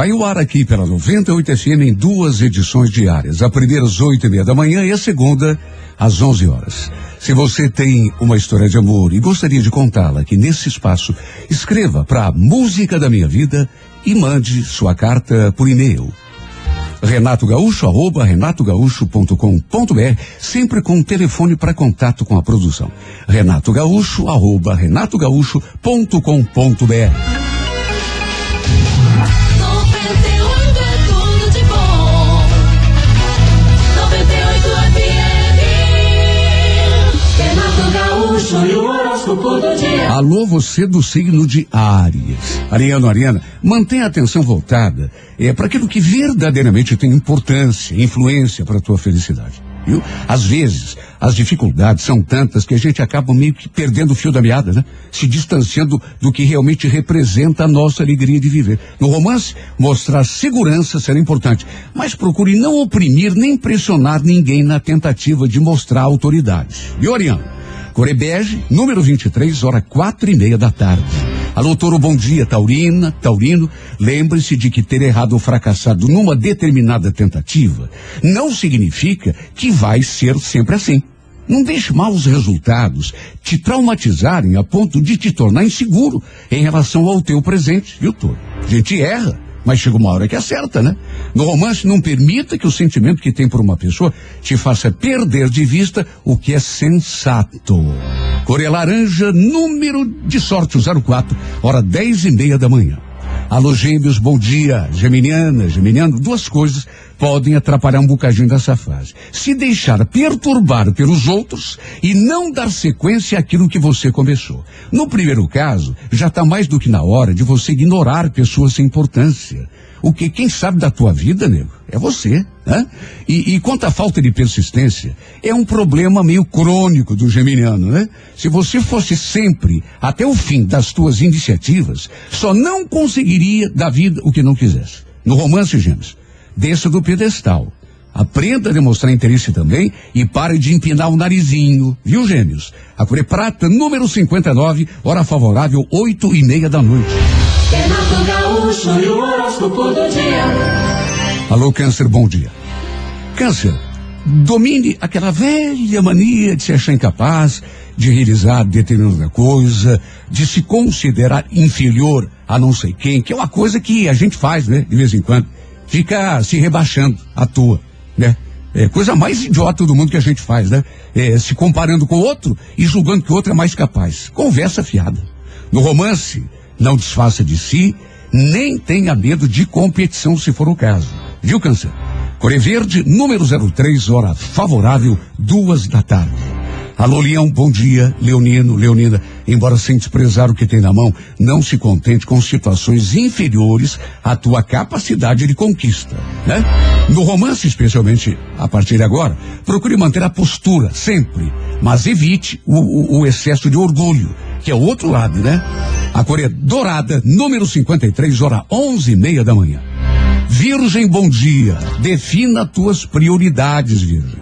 vai ao ar aqui pela 98 FM em duas edições diárias. A primeira às oito e meia da manhã e a segunda às 11 horas. Se você tem uma história de amor e gostaria de contá-la aqui nesse espaço, escreva para Música da Minha Vida e mande sua carta por e-mail. Renato Gaúcho, arroba renatogaúcho.com.br, sempre com um telefone para contato com a produção. Renato Gaúcho, arroba renatogaúcho.com.br. dia. Alô, você do signo de Áries. Ariano, Ariana, mantenha a atenção voltada é, para aquilo que verdadeiramente tem importância, influência para a tua felicidade. Viu? Às vezes, as dificuldades são tantas que a gente acaba meio que perdendo o fio da meada, né? Se distanciando do que realmente representa a nossa alegria de viver. No romance, mostrar segurança será importante, mas procure não oprimir nem pressionar ninguém na tentativa de mostrar autoridade. Viu, Ariano? Corebege, número 23, hora quatro e meia da tarde. Alô, Toro, bom dia, Taurina, Taurino. Lembre-se de que ter errado ou fracassado numa determinada tentativa não significa que vai ser sempre assim. Não deixe maus resultados te traumatizarem a ponto de te tornar inseguro em relação ao teu presente, viu, Toro? A gente erra, mas chega uma hora que acerta, né? No romance, não permita que o sentimento que tem por uma pessoa te faça perder de vista o que é sensato. Coreia Laranja, número de sorte, o 04, hora dez e meia da manhã. Alô, gêmeos, bom dia. Geminiana, geminiano, duas coisas podem atrapalhar um bocadinho dessa fase. Se deixar perturbar pelos outros e não dar sequência àquilo que você começou. No primeiro caso, já está mais do que na hora de você ignorar pessoas sem importância. O que quem sabe da tua vida, nego, é você, né? E, e quanto à falta de persistência, é um problema meio crônico do geminiano, né? Se você fosse sempre até o fim das tuas iniciativas, só não conseguiria da vida o que não quisesse. No romance, gêmeos, desça do pedestal. Aprenda a demonstrar interesse também e pare de empinar o narizinho, viu, gêmeos? A Cure Prata, número 59, hora favorável, oito e meia da noite. Horóscopo do dia. Alô, Câncer, bom dia. Câncer, domine aquela velha mania de se achar incapaz de realizar determinada coisa, de se considerar inferior a não sei quem, que é uma coisa que a gente faz, né, de vez em quando. Fica se rebaixando à toa, né? É coisa mais idiota do mundo que a gente faz, né? É, se comparando com o outro e julgando que o outro é mais capaz. Conversa fiada. No romance, não desfaça de si, nem tenha medo de competição se for o caso. Viu, Câncer? Core Verde, número 03, hora favorável, duas da tarde. Alô, Leão, bom dia. Leonino, Leonina, embora sem desprezar o que tem na mão, não se contente com situações inferiores à tua capacidade de conquista, né? No romance, especialmente a partir de agora, procure manter a postura, sempre, mas evite o, o- o excesso de orgulho, que é o outro lado, né? A cor é dourada, número 53, hora onze e meia da manhã. Virgem, bom dia. Defina tuas prioridades, Virgem.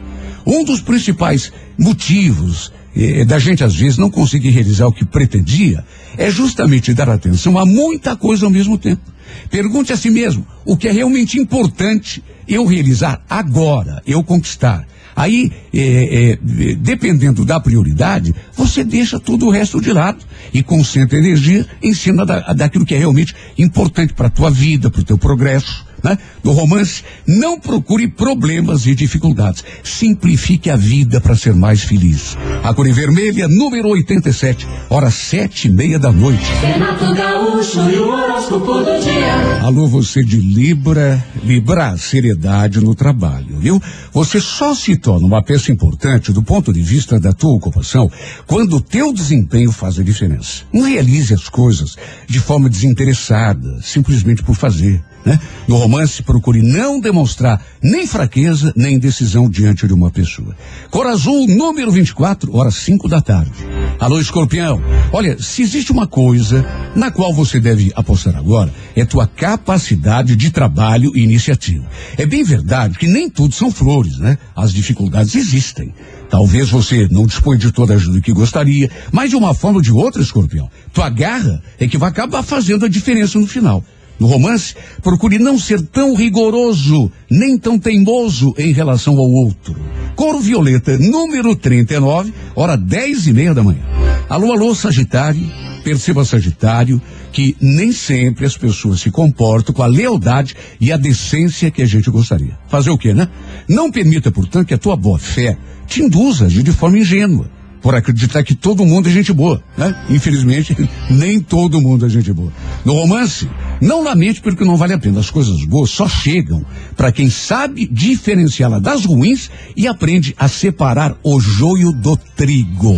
Um dos principais motivos eh, da gente às vezes não conseguir realizar o que pretendia é justamente dar atenção a muita coisa ao mesmo tempo. Pergunte a si mesmo o que é realmente importante eu realizar agora, eu conquistar. Aí, eh, eh, dependendo da prioridade, você deixa todo o resto de lado e concentra energia em cima da, daquilo que é realmente importante para a tua vida, para o teu progresso. Né? No romance, não procure problemas e dificuldades. Simplifique a vida para ser mais feliz. A cor vermelha, número 87, hora sete e meia da noite. Renato Gaúcho e o horóscopo do dia. Alô, você de Libra, Libra, seriedade no trabalho, viu? Você só se torna uma peça importante do ponto de vista da tua ocupação quando o teu desempenho faz a diferença. Não realize as coisas de forma desinteressada, simplesmente por fazer. Né? No romance, procure não demonstrar nem fraqueza, nem indecisão diante de uma pessoa. Cor azul, número 24, horas 5 da tarde. Alô, escorpião. Olha, se existe uma coisa na qual você deve apostar agora, é tua capacidade de trabalho e iniciativa. É bem verdade que nem tudo são flores, né? As dificuldades existem. Talvez você não dispõe de toda a ajuda que gostaria, mas de uma forma ou de outra, escorpião, tua garra é que vai acabar fazendo a diferença no final. No romance, procure não ser tão rigoroso, nem tão teimoso em relação ao outro. Coro Violeta, número 39, hora dez e meia da manhã. Alô, alô, Sagitário. Perceba, Sagitário, que nem sempre as pessoas se comportam com a lealdade e a decência que a gente gostaria. Fazer o quê, né? Não permita, portanto, que a tua boa fé te induza de forma ingênua por acreditar que todo mundo é gente boa, né? Infelizmente, *laughs* nem todo mundo é gente boa. No romance, não lamente porque não vale a pena. As coisas boas só chegam para quem sabe diferenciá-la das ruins e aprende a separar o joio do trigo.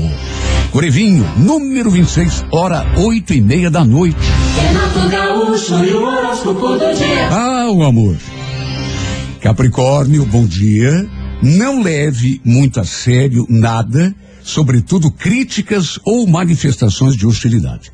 Corevinho, número 26, hora oito e meia da noite. Renato Gaúcho e o horóscopo do dia. Ah, o amor. Capricórnio, bom dia. Não leve muito a sério nada, sobretudo críticas ou manifestações de hostilidade.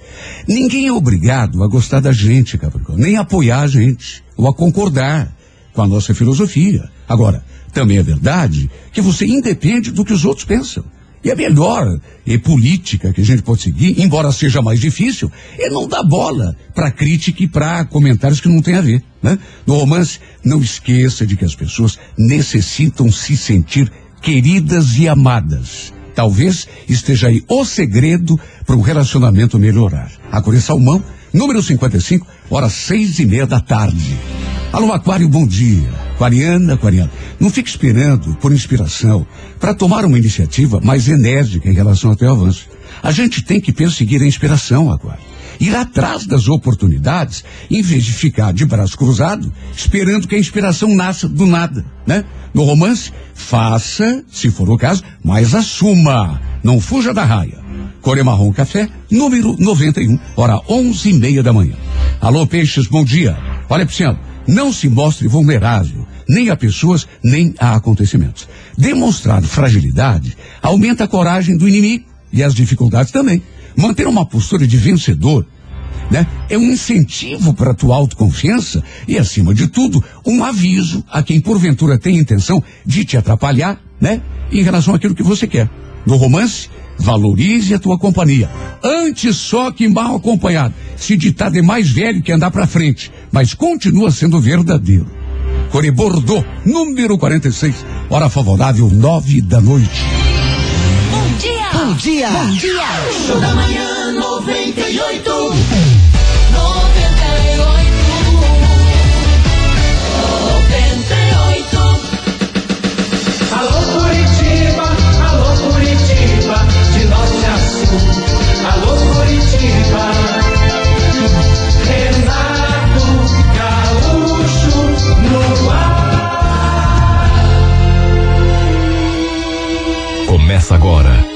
Ninguém é obrigado a gostar da gente, Capricórnio, nem a apoiar a gente, ou a concordar com a nossa filosofia. Agora, também é verdade que você independe do que os outros pensam. E a melhor e política que a gente pode seguir, embora seja mais difícil, é não dar bola para crítica e para comentários que não tem a ver. Né? No romance, não esqueça de que as pessoas necessitam se sentir queridas e amadas. Talvez esteja aí o segredo para um relacionamento melhorar. A Corê Salmão, número 55, horas seis e meia da tarde. Alô, Aquário, bom dia. Aquariana, Aquariana, não fique esperando por inspiração para tomar uma iniciativa mais enérgica em relação ao teu avanço. A gente tem que perseguir a inspiração, Aquário. Ir atrás das oportunidades, em vez de ficar de braço cruzado, esperando que a inspiração nasça do nada, né? No romance, faça, se for o caso, mas assuma. Não fuja da raia. Core Marrom Café, número 91, hora onze e meia da manhã. Alô, Peixes, bom dia. Olha, Pisciano, não se mostre vulnerável, nem a pessoas, nem a acontecimentos. Demonstrar fragilidade aumenta a coragem do inimigo e as dificuldades também. Manter uma postura de vencedor né? É um incentivo para a tua autoconfiança e, acima de tudo, um aviso a quem porventura tem intenção de te atrapalhar, né? Em relação àquilo que você quer. No romance, valorize a tua companhia. Antes só que mal acompanhado. Se ditado é mais velho que andar para frente, mas continua sendo verdadeiro. Core Bordeaux, número 46, hora favorável, nove da noite. Bom dia! Bom dia! Show da manhã 98. 98. Alô Curitiba, alô Curitiba, de norte a sul. Alô Curitiba. Renato Gaúcho no ar. Começa agora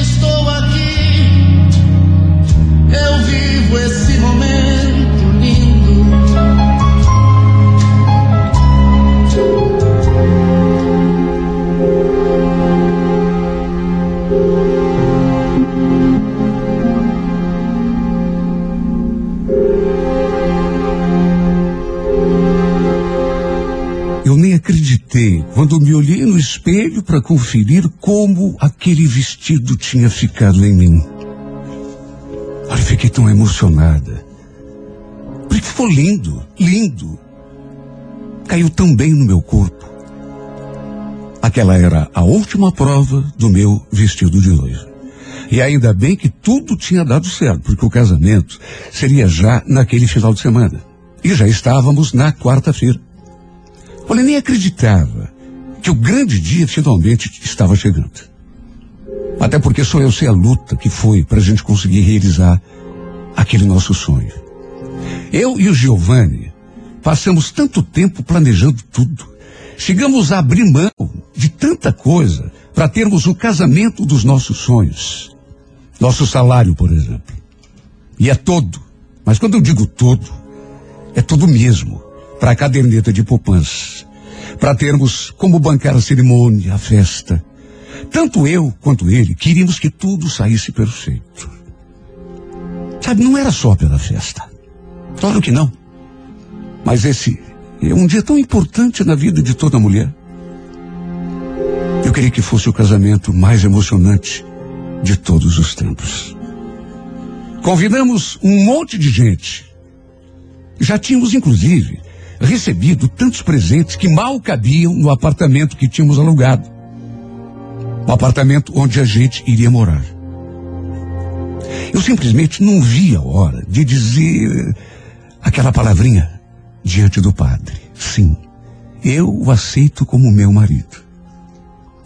Eu nem acreditei quando me olhei no espelho para conferir como aquele vestido tinha ficado em mim. Olha, fiquei tão emocionada. Porque ficou lindo, lindo. Caiu tão bem no meu corpo. Aquela era a última prova do meu vestido de noiva. E ainda bem que tudo tinha dado certo, porque o casamento seria já naquele final de semana. E já estávamos na quarta-feira. Olha, nem acreditava que o grande dia finalmente estava chegando. Até porque só eu sei a luta que foi para a gente conseguir realizar aquele nosso sonho. Eu e o Giovanni passamos tanto tempo planejando tudo. Chegamos a abrir mão de tanta coisa para termos o casamento dos nossos sonhos. Nosso salário, por exemplo. E é todo. Mas quando eu digo todo, é todo mesmo para a caderneta de poupança, para termos como bancar a cerimônia, a festa. Tanto eu quanto ele queríamos que tudo saísse perfeito. Sabe, não era só pela festa. Claro que não. Mas esse é um dia tão importante na vida de toda mulher. Eu queria que fosse o casamento mais emocionante de todos os tempos. Convidamos um monte de gente. Já tínhamos, inclusive, recebido tantos presentes que mal cabiam no apartamento que tínhamos alugado. O apartamento onde a gente iria morar. Eu simplesmente não vi a hora de dizer aquela palavrinha diante do padre. Sim, eu o aceito como meu marido.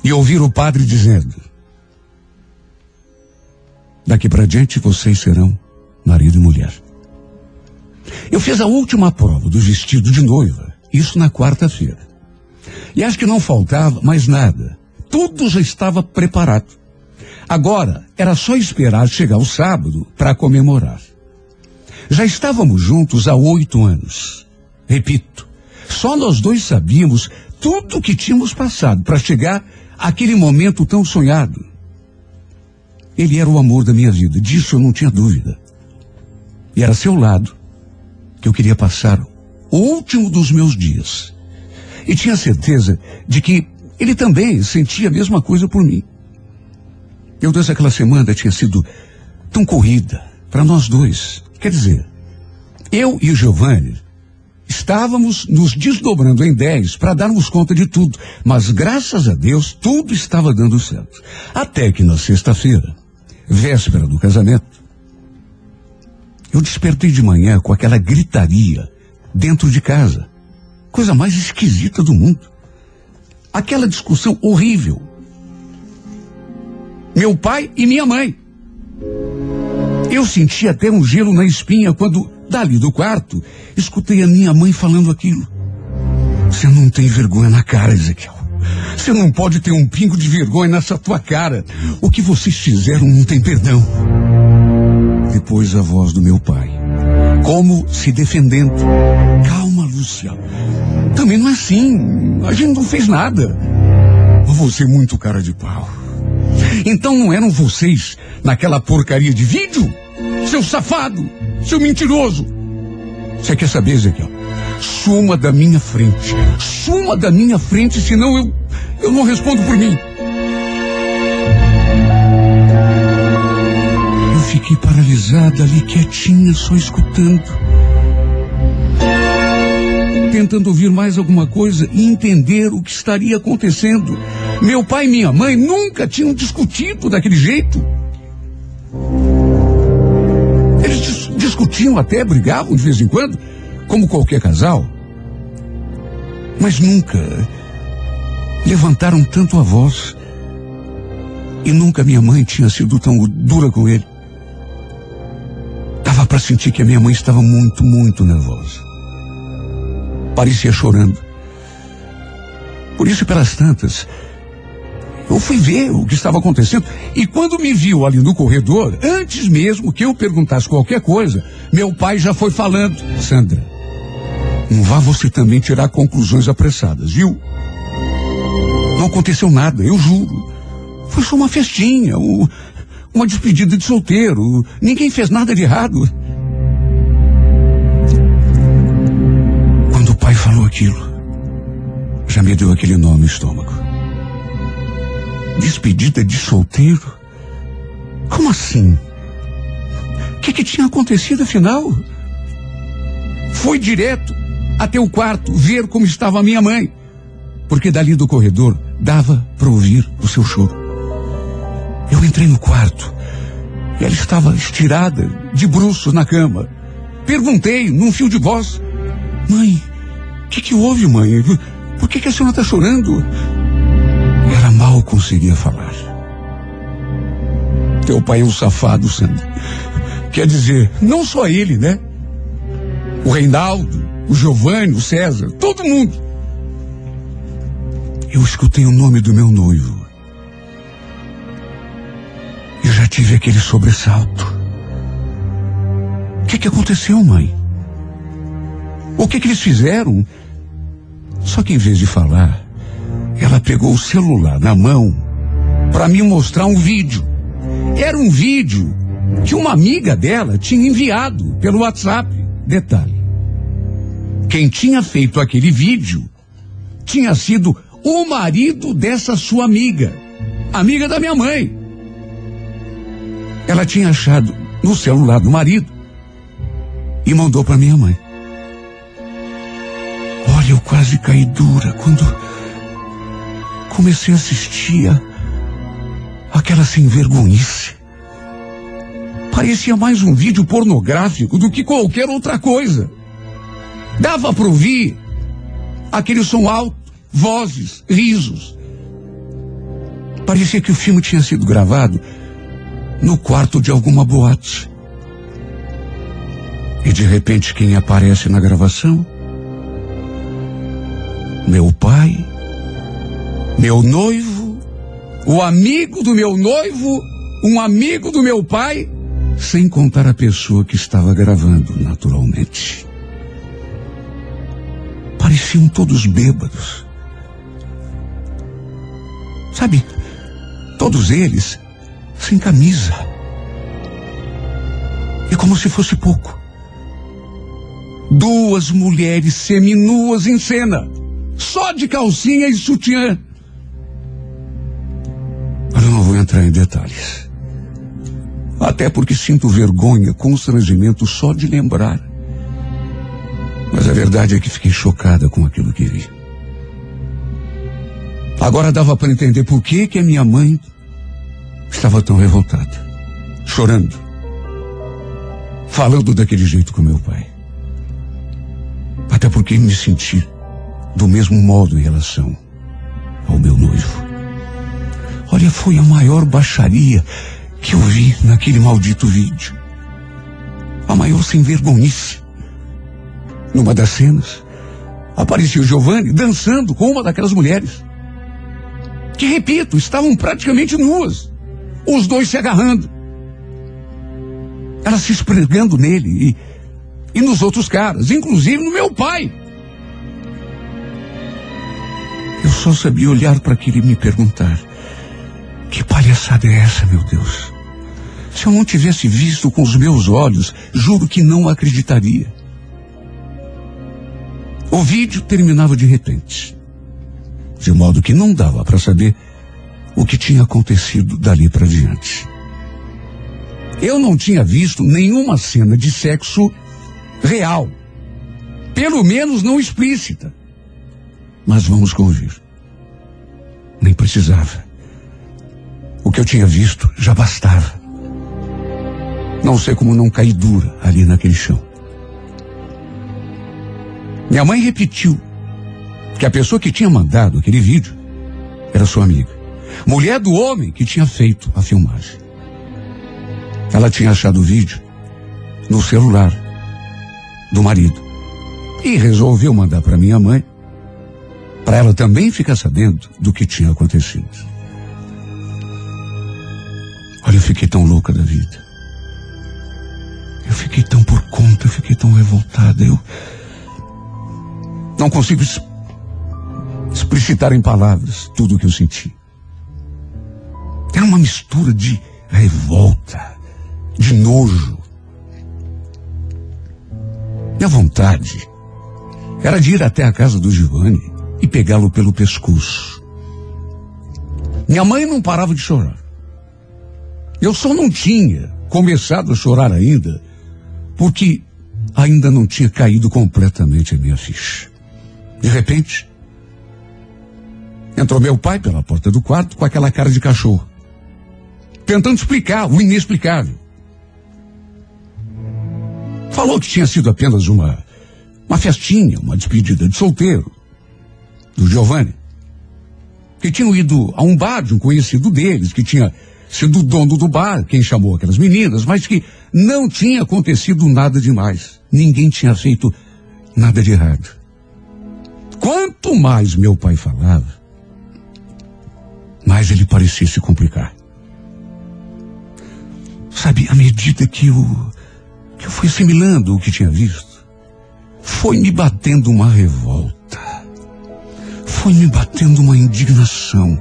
E ouvir o padre dizendo: Daqui para diante vocês serão marido e mulher. Eu fiz a última prova do vestido de noiva, isso na quarta-feira. E acho que não faltava mais nada. Tudo já estava preparado. Agora era só esperar chegar o sábado para comemorar. Já estávamos juntos há oito anos. Repito, só nós dois sabíamos tudo o que tínhamos passado para chegar àquele momento tão sonhado. Ele era o amor da minha vida, disso eu não tinha dúvida. E era seu lado que eu queria passar o último dos meus dias. E tinha certeza de que ele também sentia a mesma coisa por mim. Meu Deus, aquela semana tinha sido tão corrida para nós dois. Quer dizer, eu e o Giovanni estávamos nos desdobrando em dez para darmos conta de tudo, mas graças a Deus tudo estava dando certo. Até que na sexta-feira, véspera do casamento, eu despertei de manhã com aquela gritaria dentro de casa. Coisa mais esquisita do mundo. Aquela discussão horrível. Meu pai e minha mãe. Eu senti até um gelo na espinha quando, dali do quarto, escutei a minha mãe falando aquilo. Você não tem vergonha na cara, Ezequiel. Você não pode ter um pingo de vergonha nessa tua cara. O que vocês fizeram não tem perdão. Depois a voz do meu pai, como se defendendo. Calma, Lúcia. Também não é assim. A gente não fez nada. Você é muito cara de pau. Então não eram vocês naquela porcaria de vídeo? Seu safado, seu mentiroso. Você quer saber, Ezequiel? Suma da minha frente. Suma da minha frente, senão eu, eu não respondo por mim. Fiquei paralisada ali, quietinha, só escutando. Tentando ouvir mais alguma coisa e entender o que estaria acontecendo. Meu pai e minha mãe nunca tinham discutido daquele jeito. Eles dis discutiam até, brigavam de vez em quando, como qualquer casal. Mas nunca levantaram tanto a voz. E nunca minha mãe tinha sido tão dura com ele. Dava para sentir que a minha mãe estava muito, muito nervosa. Parecia chorando. Por isso, pelas tantas, eu fui ver o que estava acontecendo. E quando me viu ali no corredor, antes mesmo que eu perguntasse qualquer coisa, meu pai já foi falando. Sandra, não vá você também tirar conclusões apressadas, viu? Não aconteceu nada, eu juro. Foi só uma festinha, um, uma despedida de solteiro. Ninguém fez nada de errado. Quando o pai falou aquilo, já me deu aquele nó no estômago. Despedida de solteiro? Como assim? O que, que tinha acontecido afinal? Foi direto até o quarto ver como estava a minha mãe, porque dali do corredor dava para ouvir o seu choro. Eu entrei no quarto ela estava estirada, de bruços na cama. Perguntei, num fio de voz: Mãe, o que, que houve, mãe? Por que, que a senhora está chorando? Ela mal conseguia falar. Teu pai é um safado, Sandra. Quer dizer, não só ele, né? O Reinaldo, o Giovanni, o César, todo mundo. Eu escutei o nome do meu noivo. Eu já tive aquele sobressalto. O que, que aconteceu, mãe? O que, que eles fizeram? Só que em vez de falar, ela pegou o celular na mão para me mostrar um vídeo. Era um vídeo que uma amiga dela tinha enviado pelo WhatsApp. Detalhe: quem tinha feito aquele vídeo tinha sido o marido dessa sua amiga, amiga da minha mãe. Ela tinha achado no celular do marido e mandou para minha mãe. Olha, eu quase caí dura quando comecei a assistir a aquela sem vergonhice. Parecia mais um vídeo pornográfico do que qualquer outra coisa. Dava para ouvir aquele som alto, vozes, risos. Parecia que o filme tinha sido gravado no quarto de alguma boate. E de repente quem aparece na gravação? Meu pai, meu noivo, o amigo do meu noivo, um amigo do meu pai, sem contar a pessoa que estava gravando, naturalmente. Pareciam todos bêbados. Sabe, todos eles sem camisa. E como se fosse pouco. Duas mulheres seminuas em cena, só de calcinha e sutiã. Eu não vou entrar em detalhes. Até porque sinto vergonha, constrangimento só de lembrar. Mas a verdade é que fiquei chocada com aquilo que vi. Agora dava para entender por que, que a minha mãe estava tão revoltada, chorando, falando daquele jeito com meu pai. Até porque me senti do mesmo modo em relação ao meu noivo. Olha, foi a maior baixaria que eu vi naquele maldito vídeo. A maior sem vergonhice. Numa das cenas, apareceu Giovanni dançando com uma daquelas mulheres. Que, repito, estavam praticamente nuas. Os dois se agarrando. Ela se esfregando nele e, e nos outros caras, inclusive no meu pai. Eu só sabia olhar para aquele e me perguntar: que palhaçada é essa, meu Deus? Se eu não tivesse visto com os meus olhos, juro que não acreditaria. O vídeo terminava de repente, de modo que não dava para saber o que tinha acontecido dali para diante. Eu não tinha visto nenhuma cena de sexo real, pelo menos não explícita. Mas vamos convir. Nem precisava. O que eu tinha visto já bastava. Não sei como não caí dura ali naquele chão. Minha mãe repetiu que a pessoa que tinha mandado aquele vídeo era sua amiga, mulher do homem que tinha feito a filmagem. Ela tinha achado o vídeo no celular do marido e resolveu mandar para minha mãe para ela também ficar sabendo do que tinha acontecido. Olha, eu fiquei tão louca da vida. Eu fiquei tão por conta, eu fiquei tão revoltada. Eu não consigo explicitar em palavras tudo o que eu senti. Era uma mistura de revolta, de nojo. Minha vontade era de ir até a casa do Giovanni e pegá-lo pelo pescoço. Minha mãe não parava de chorar. Eu só não tinha começado a chorar ainda, porque ainda não tinha caído completamente a minha ficha. De repente, entrou meu pai pela porta do quarto com aquela cara de cachorro, tentando explicar o inexplicável. Falou que tinha sido apenas uma, uma festinha, uma despedida de solteiro do Giovanni, que tinham ido a um bar de um conhecido deles, que tinha sido o dono do bar, quem chamou aquelas meninas, mas que não tinha acontecido nada demais. Ninguém tinha feito nada de errado. Quanto mais meu pai falava, mais ele parecia se complicar. Sabe, à medida que eu, que eu fui assimilando o que tinha visto, foi me batendo uma revolta. Foi me batendo uma indignação.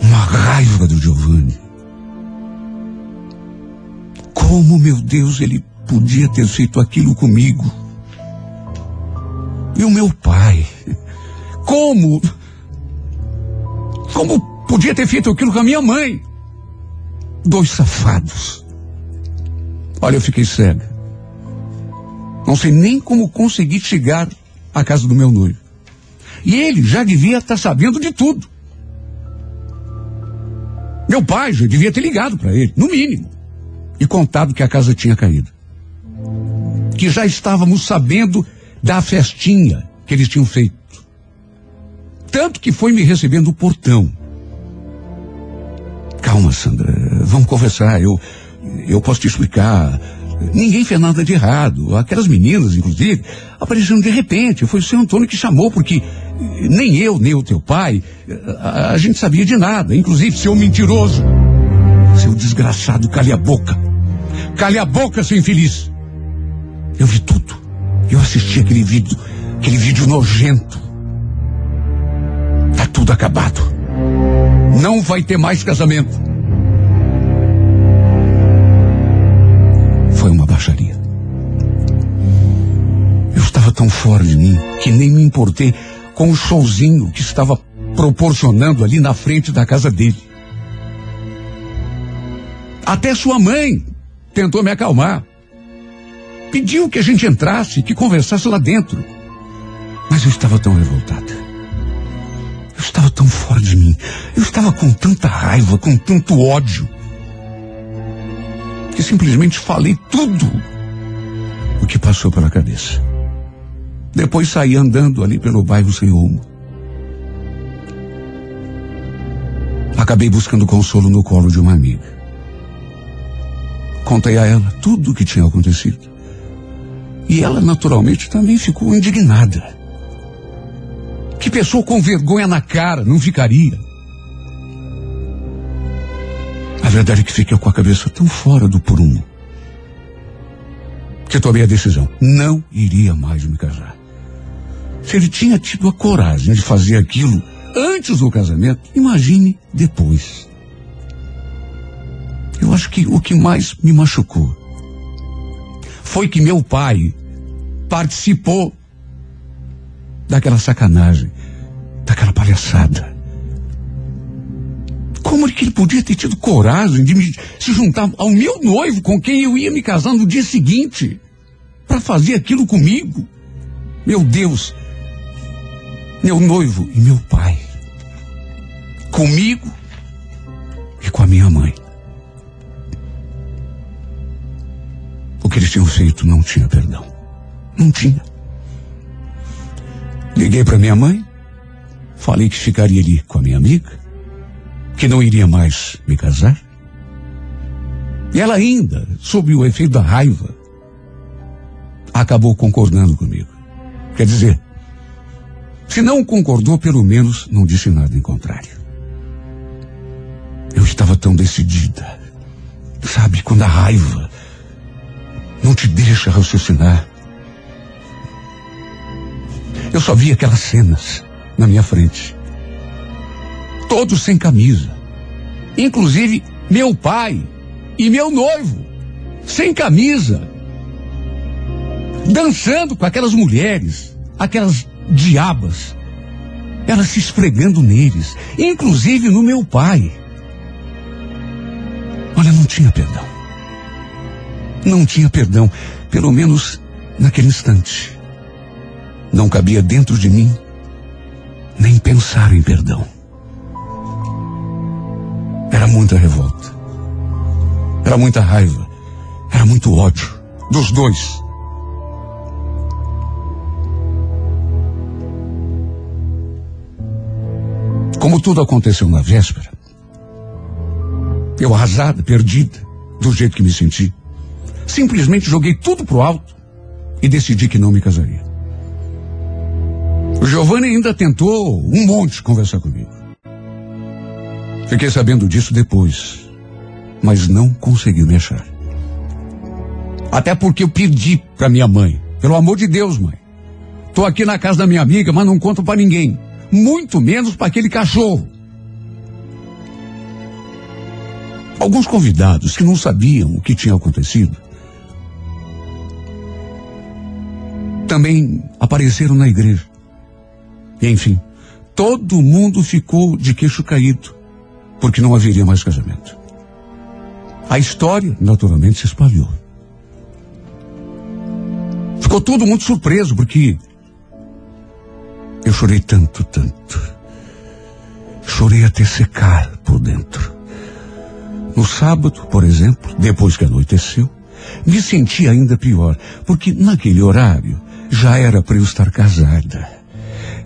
Uma raiva do Giovanni. Como, meu Deus, ele podia ter feito aquilo comigo? E o meu pai? Como? Como podia ter feito aquilo com a minha mãe? Dois safados. Olha, eu fiquei cega. Não sei nem como consegui chegar à casa do meu noivo. E ele já devia estar sabendo de tudo. Meu pai já devia ter ligado para ele, no mínimo, e contado que a casa tinha caído. Que já estávamos sabendo da festinha que eles tinham feito. Tanto que foi me receber no portão. Calma, Sandra, vamos conversar. Eu, eu posso te explicar. Ninguém fez nada de errado. Aquelas meninas, inclusive, apareceram de repente. Foi o seu Antônio que chamou, porque nem eu, nem o teu pai, a, a gente sabia de nada. Inclusive, seu mentiroso. Seu desgraçado, cale a boca. Cale a boca, seu infeliz. Eu vi tudo. Eu assisti aquele vídeo, aquele vídeo nojento. Tá tudo acabado. Não vai ter mais casamento. Foi uma baixaria. tão fora de mim que nem me importei com o showzinho que estava proporcionando ali na frente da casa dele. Até sua mãe tentou me acalmar. Pediu que a gente entrasse, que conversasse lá dentro. Mas eu estava tão revoltada. Eu estava tão fora de mim. Eu estava com tanta raiva, com tanto ódio. Que simplesmente falei tudo o que passou pela cabeça. Depois saí andando ali pelo bairro sem rumo. Acabei buscando consolo no colo de uma amiga. Contei a ela tudo o que tinha acontecido. E ela, naturalmente, também ficou indignada. Que pessoa com vergonha na cara não ficaria? A verdade é que fiquei com a cabeça tão fora do prumo que tomei a decisão. Não iria mais me casar. Se ele tinha tido a coragem de fazer aquilo antes do casamento, imagine depois. Eu acho que o que mais me machucou foi que meu pai participou daquela sacanagem, daquela palhaçada. Como é que ele podia ter tido coragem de me, se juntar ao meu noivo com quem eu ia me casar no dia seguinte para fazer aquilo comigo? Meu Deus, meu noivo e meu pai, comigo e com a minha mãe. O que eles tinham feito não tinha perdão. Não tinha. Liguei para minha mãe, falei que ficaria ali com a minha amiga, que não iria mais me casar. E ela ainda, sob o efeito da raiva, acabou concordando comigo. Quer dizer, se não concordou, pelo menos não disse nada em contrário. Eu estava tão decidida. Sabe, quando a raiva não te deixa raciocinar. Eu só vi aquelas cenas na minha frente. Todos sem camisa. Inclusive meu pai e meu noivo. Sem camisa. Dançando com aquelas mulheres, aquelas diabas. Elas se esfregando neles, inclusive no meu pai. Olha, não tinha perdão. Não tinha perdão, pelo menos naquele instante. Não cabia dentro de mim nem pensar em perdão. Era muita revolta. Era muita raiva. Era muito ódio. Dos dois. Como tudo aconteceu na véspera, eu arrasada, perdida, do jeito que me senti, simplesmente joguei tudo pro alto e decidi que não me casaria. O Giovanni ainda tentou um monte conversar comigo. Fiquei sabendo disso depois, mas não conseguiu me achar. Até porque eu pedi para minha mãe, pelo amor de Deus, mãe. Tô aqui na casa da minha amiga, mas não conto para ninguém, muito menos para aquele cachorro. Alguns convidados que não sabiam o que tinha acontecido também apareceram na igreja. Enfim, todo mundo ficou de queixo caído, porque não haveria mais casamento. A história, naturalmente, se espalhou. Ficou todo mundo surpreso, porque eu chorei tanto, tanto. Chorei até secar por dentro. No sábado, por exemplo, depois que anoiteceu, me senti ainda pior, porque naquele horário já era para eu estar casada.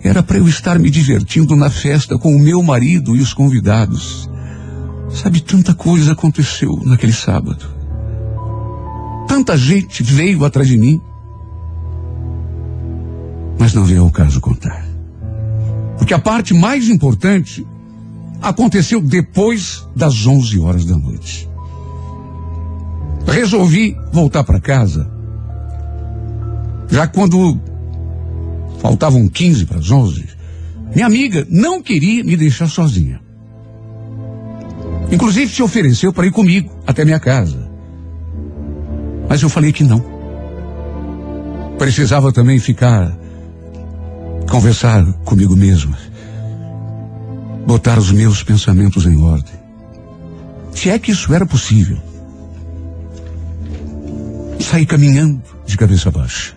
Era para eu estar me divertindo na festa com o meu marido e os convidados. Sabe, tanta coisa aconteceu naquele sábado. Tanta gente veio atrás de mim. Mas não veio ao caso contar. Porque a parte mais importante aconteceu depois das 11 horas da noite. Resolvi voltar para casa. Já quando faltavam 15 para as 11, minha amiga não queria me deixar sozinha. Inclusive se ofereceu para ir comigo até minha casa. Mas eu falei que não. Precisava também ficar, conversar comigo mesmo, botar os meus pensamentos em ordem. Se é que isso era possível. Saí caminhando de cabeça baixa,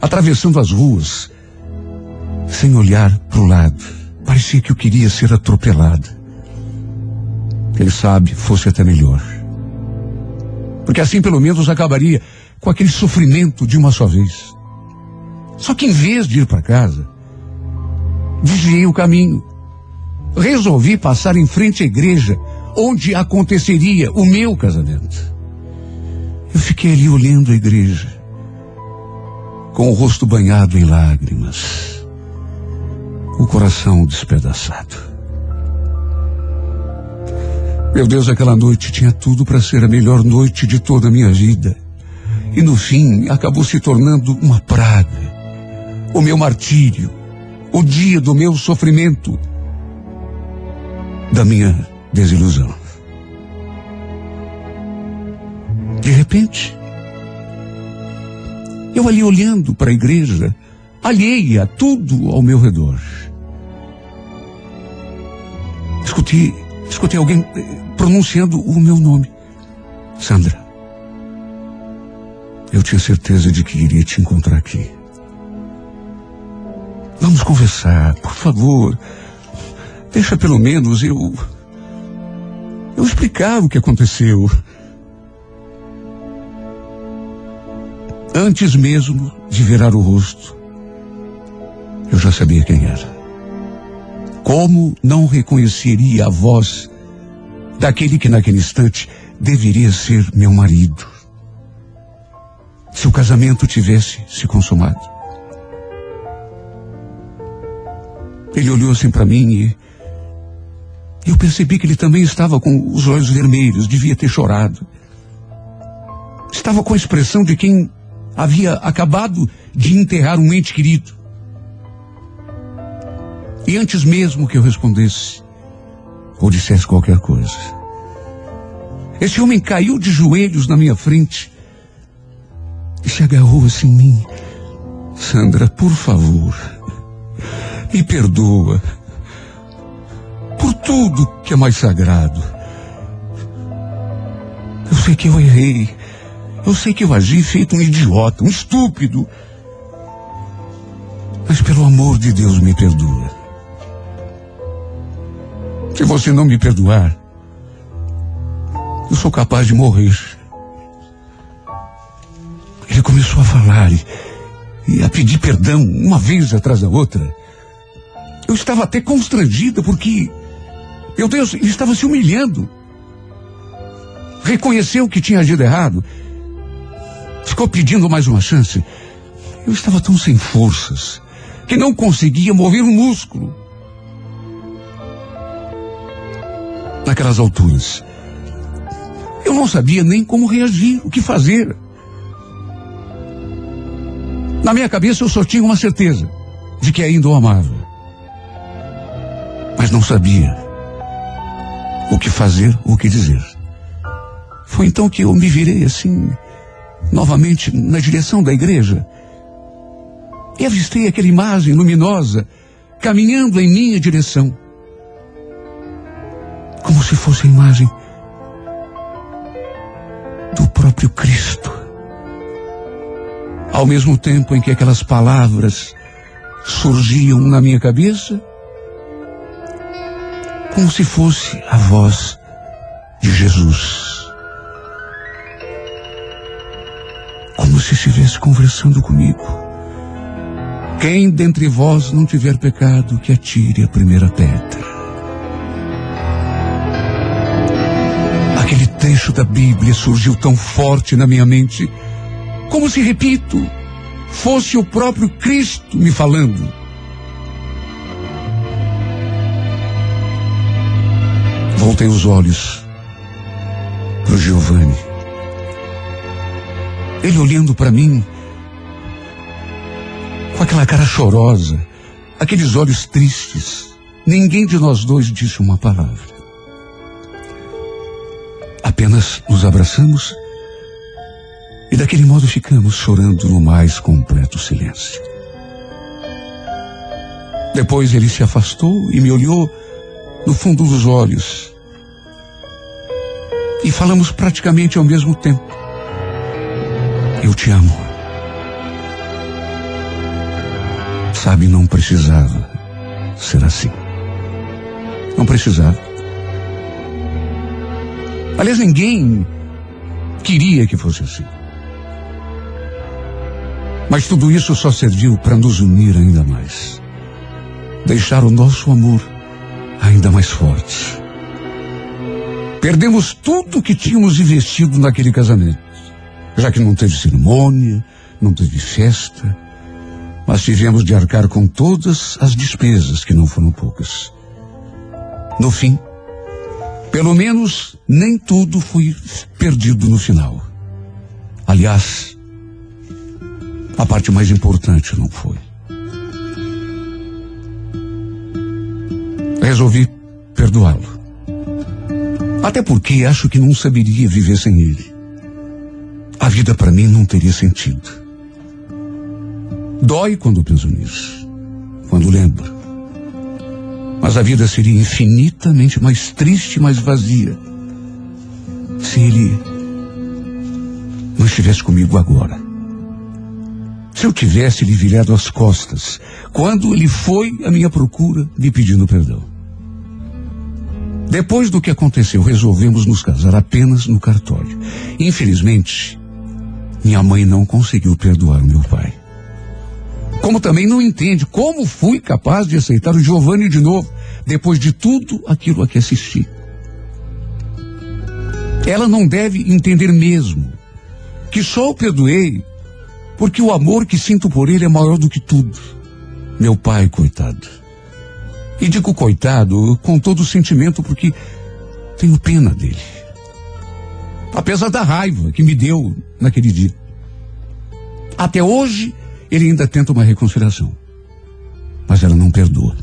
atravessando as ruas, sem olhar para o lado. Parecia que eu queria ser atropelado. Quem sabe fosse até melhor. Porque assim pelo menos acabaria com aquele sofrimento de uma só vez. Só que em vez de ir para casa, desviei o caminho. Resolvi passar em frente à igreja onde aconteceria o meu casamento. Eu fiquei ali olhando a igreja, com o rosto banhado em lágrimas, o coração despedaçado. Meu Deus, aquela noite tinha tudo para ser a melhor noite de toda a minha vida. E no fim acabou se tornando uma praga. O meu martírio, o dia do meu sofrimento, da minha desilusão. De repente, eu ali olhando para a igreja, alheia tudo ao meu redor. Escutei, escutei alguém eh, pronunciando o meu nome. Sandra. Eu tinha certeza de que iria te encontrar aqui. Vamos conversar, por favor. Deixa pelo menos eu. Eu explicar o que aconteceu. Antes mesmo de virar o rosto, eu já sabia quem era. Como não reconheceria a voz daquele que naquele instante deveria ser meu marido? Se o casamento tivesse se consumado. Ele olhou assim para mim e eu percebi que ele também estava com os olhos vermelhos, devia ter chorado. Estava com a expressão de quem havia acabado de enterrar um ente querido. E antes mesmo que eu respondesse, ou dissesse qualquer coisa, esse homem caiu de joelhos na minha frente e se agarrou assim em mim. Sandra, por favor, me perdoa por tudo que é mais sagrado. Eu sei que eu errei. Eu sei que eu agi feito um idiota, um estúpido. Mas pelo amor de Deus, me perdoa. Se você não me perdoar, eu sou capaz de morrer. Ele começou a falar e, e a pedir perdão uma vez atrás da outra. Eu estava até constrangida porque, meu Deus, ele estava se humilhando. Reconheceu que tinha agido errado. Ficou pedindo mais uma chance. Eu estava tão sem forças que não conseguia mover um músculo. Naquelas alturas, eu não sabia nem como reagir, o que fazer. Na minha cabeça eu só tinha uma certeza de que ainda o amava. Mas não sabia o que fazer, o que dizer. Foi então que eu me virei assim, novamente na direção da igreja. E avistei aquela imagem luminosa caminhando em minha direção. Se fosse a imagem do próprio Cristo. Ao mesmo tempo em que aquelas palavras surgiam na minha cabeça, como se fosse a voz de Jesus. Como se estivesse conversando comigo. Quem dentre vós não tiver pecado, que atire a primeira pedra. Trecho da Bíblia surgiu tão forte na minha mente, como se, repito, fosse o próprio Cristo me falando. Voltei os olhos para o Giovanni. Ele olhando para mim com aquela cara chorosa, aqueles olhos tristes. Ninguém de nós dois disse uma palavra. Apenas nos abraçamos E daquele modo ficamos chorando no mais completo silêncio. Depois ele se afastou e me olhou no fundo dos olhos. E falamos praticamente ao mesmo tempo. Eu te amo. Sabe, não precisava ser assim. Não precisava. Aliás, ninguém queria que fosse assim. Mas tudo isso só serviu para nos unir ainda mais. Deixar o nosso amor ainda mais forte. Perdemos tudo que tínhamos investido naquele casamento. Já que não teve cerimônia, não teve festa, mas tivemos de arcar com todas as despesas, que não foram poucas. No fim, pelo menos nem tudo foi perdido no final. Aliás, a parte mais importante não foi. Resolvi perdoá-lo. Até porque acho que não saberia viver sem ele. A vida para mim não teria sentido. Dói quando penso nisso, quando lembro. Mas a vida seria infinitamente mais triste, mais vazia, se ele não estivesse comigo agora. Se eu tivesse lhe virado as costas, quando ele foi à minha procura me pedindo perdão. Depois do que aconteceu, resolvemos nos casar apenas no cartório. Infelizmente, minha mãe não conseguiu perdoar meu pai. Como também não entende como fui capaz de aceitar o Giovanni de novo, depois de tudo aquilo a que assisti. Ela não deve entender mesmo que só o perdoei porque o amor que sinto por ele é maior do que tudo. Meu pai, coitado. E digo coitado com todo o sentimento porque tenho pena dele. Apesar da raiva que me deu naquele dia. Até hoje, ele ainda tenta uma reconciliação. Mas ela não perdoa.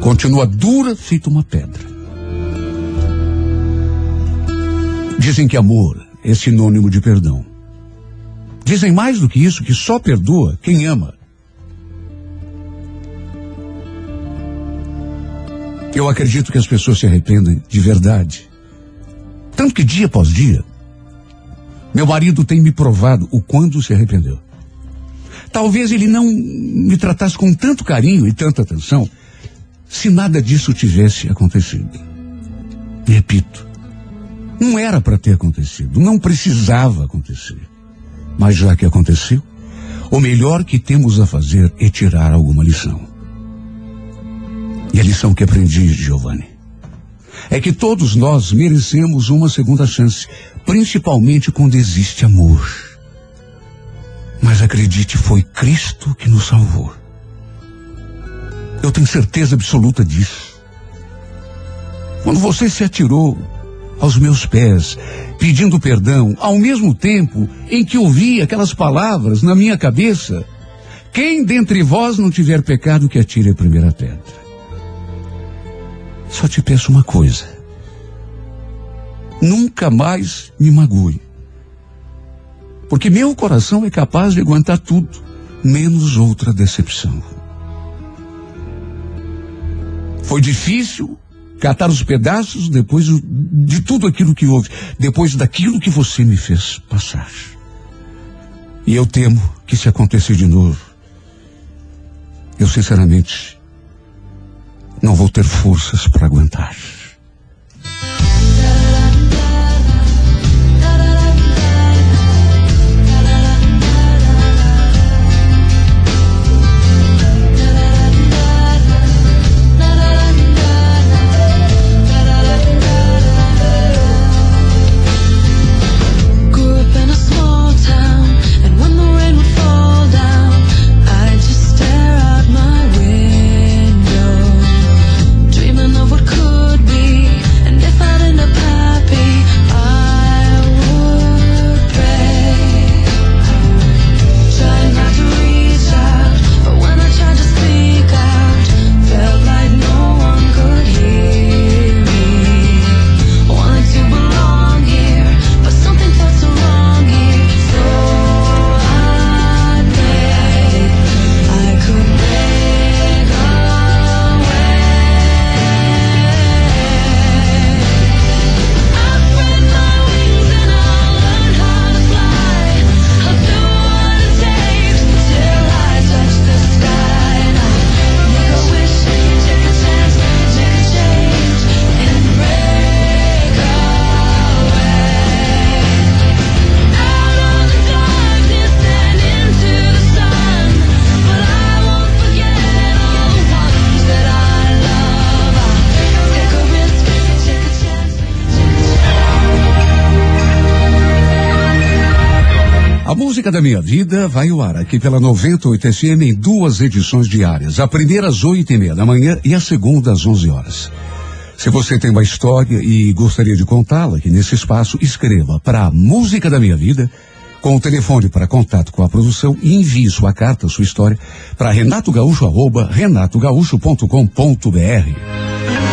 Continua dura, feita uma pedra. Dizem que amor é sinônimo de perdão. Dizem mais do que isso, que só perdoa quem ama. Eu acredito que as pessoas se arrependem de verdade. Tanto que dia após dia, meu marido tem me provado o quanto se arrependeu. Talvez ele não me tratasse com tanto carinho e tanta atenção se nada disso tivesse acontecido. Repito, não era para ter acontecido, não precisava acontecer. Mas já que aconteceu, o melhor que temos a fazer é tirar alguma lição. E a lição que aprendi, Giovanni, é que todos nós merecemos uma segunda chance, principalmente quando existe amor. Mas acredite, foi Cristo que nos salvou. Eu tenho certeza absoluta disso. Quando você se atirou aos meus pés, pedindo perdão, ao mesmo tempo em que ouvi aquelas palavras na minha cabeça, quem dentre vós não tiver pecado que atire a primeira pedra. Só te peço uma coisa. Nunca mais me magoe. Porque meu coração é capaz de aguentar tudo, menos outra decepção. Foi difícil catar os pedaços depois de tudo aquilo que houve, depois daquilo que você me fez passar. E eu temo que se acontecer de novo, eu sinceramente não vou ter forças para aguentar. Vai ao ar aqui pela 98 FM em duas edições diárias. A primeira às oito e meia da manhã e a segunda às 11 horas. Se você tem uma história e gostaria de contá-la aqui nesse espaço, escreva para Música da Minha Vida com o telefone para contato com a produção e envie sua carta, sua história para renatogaúcho, arroba renatogaúcho.com.br.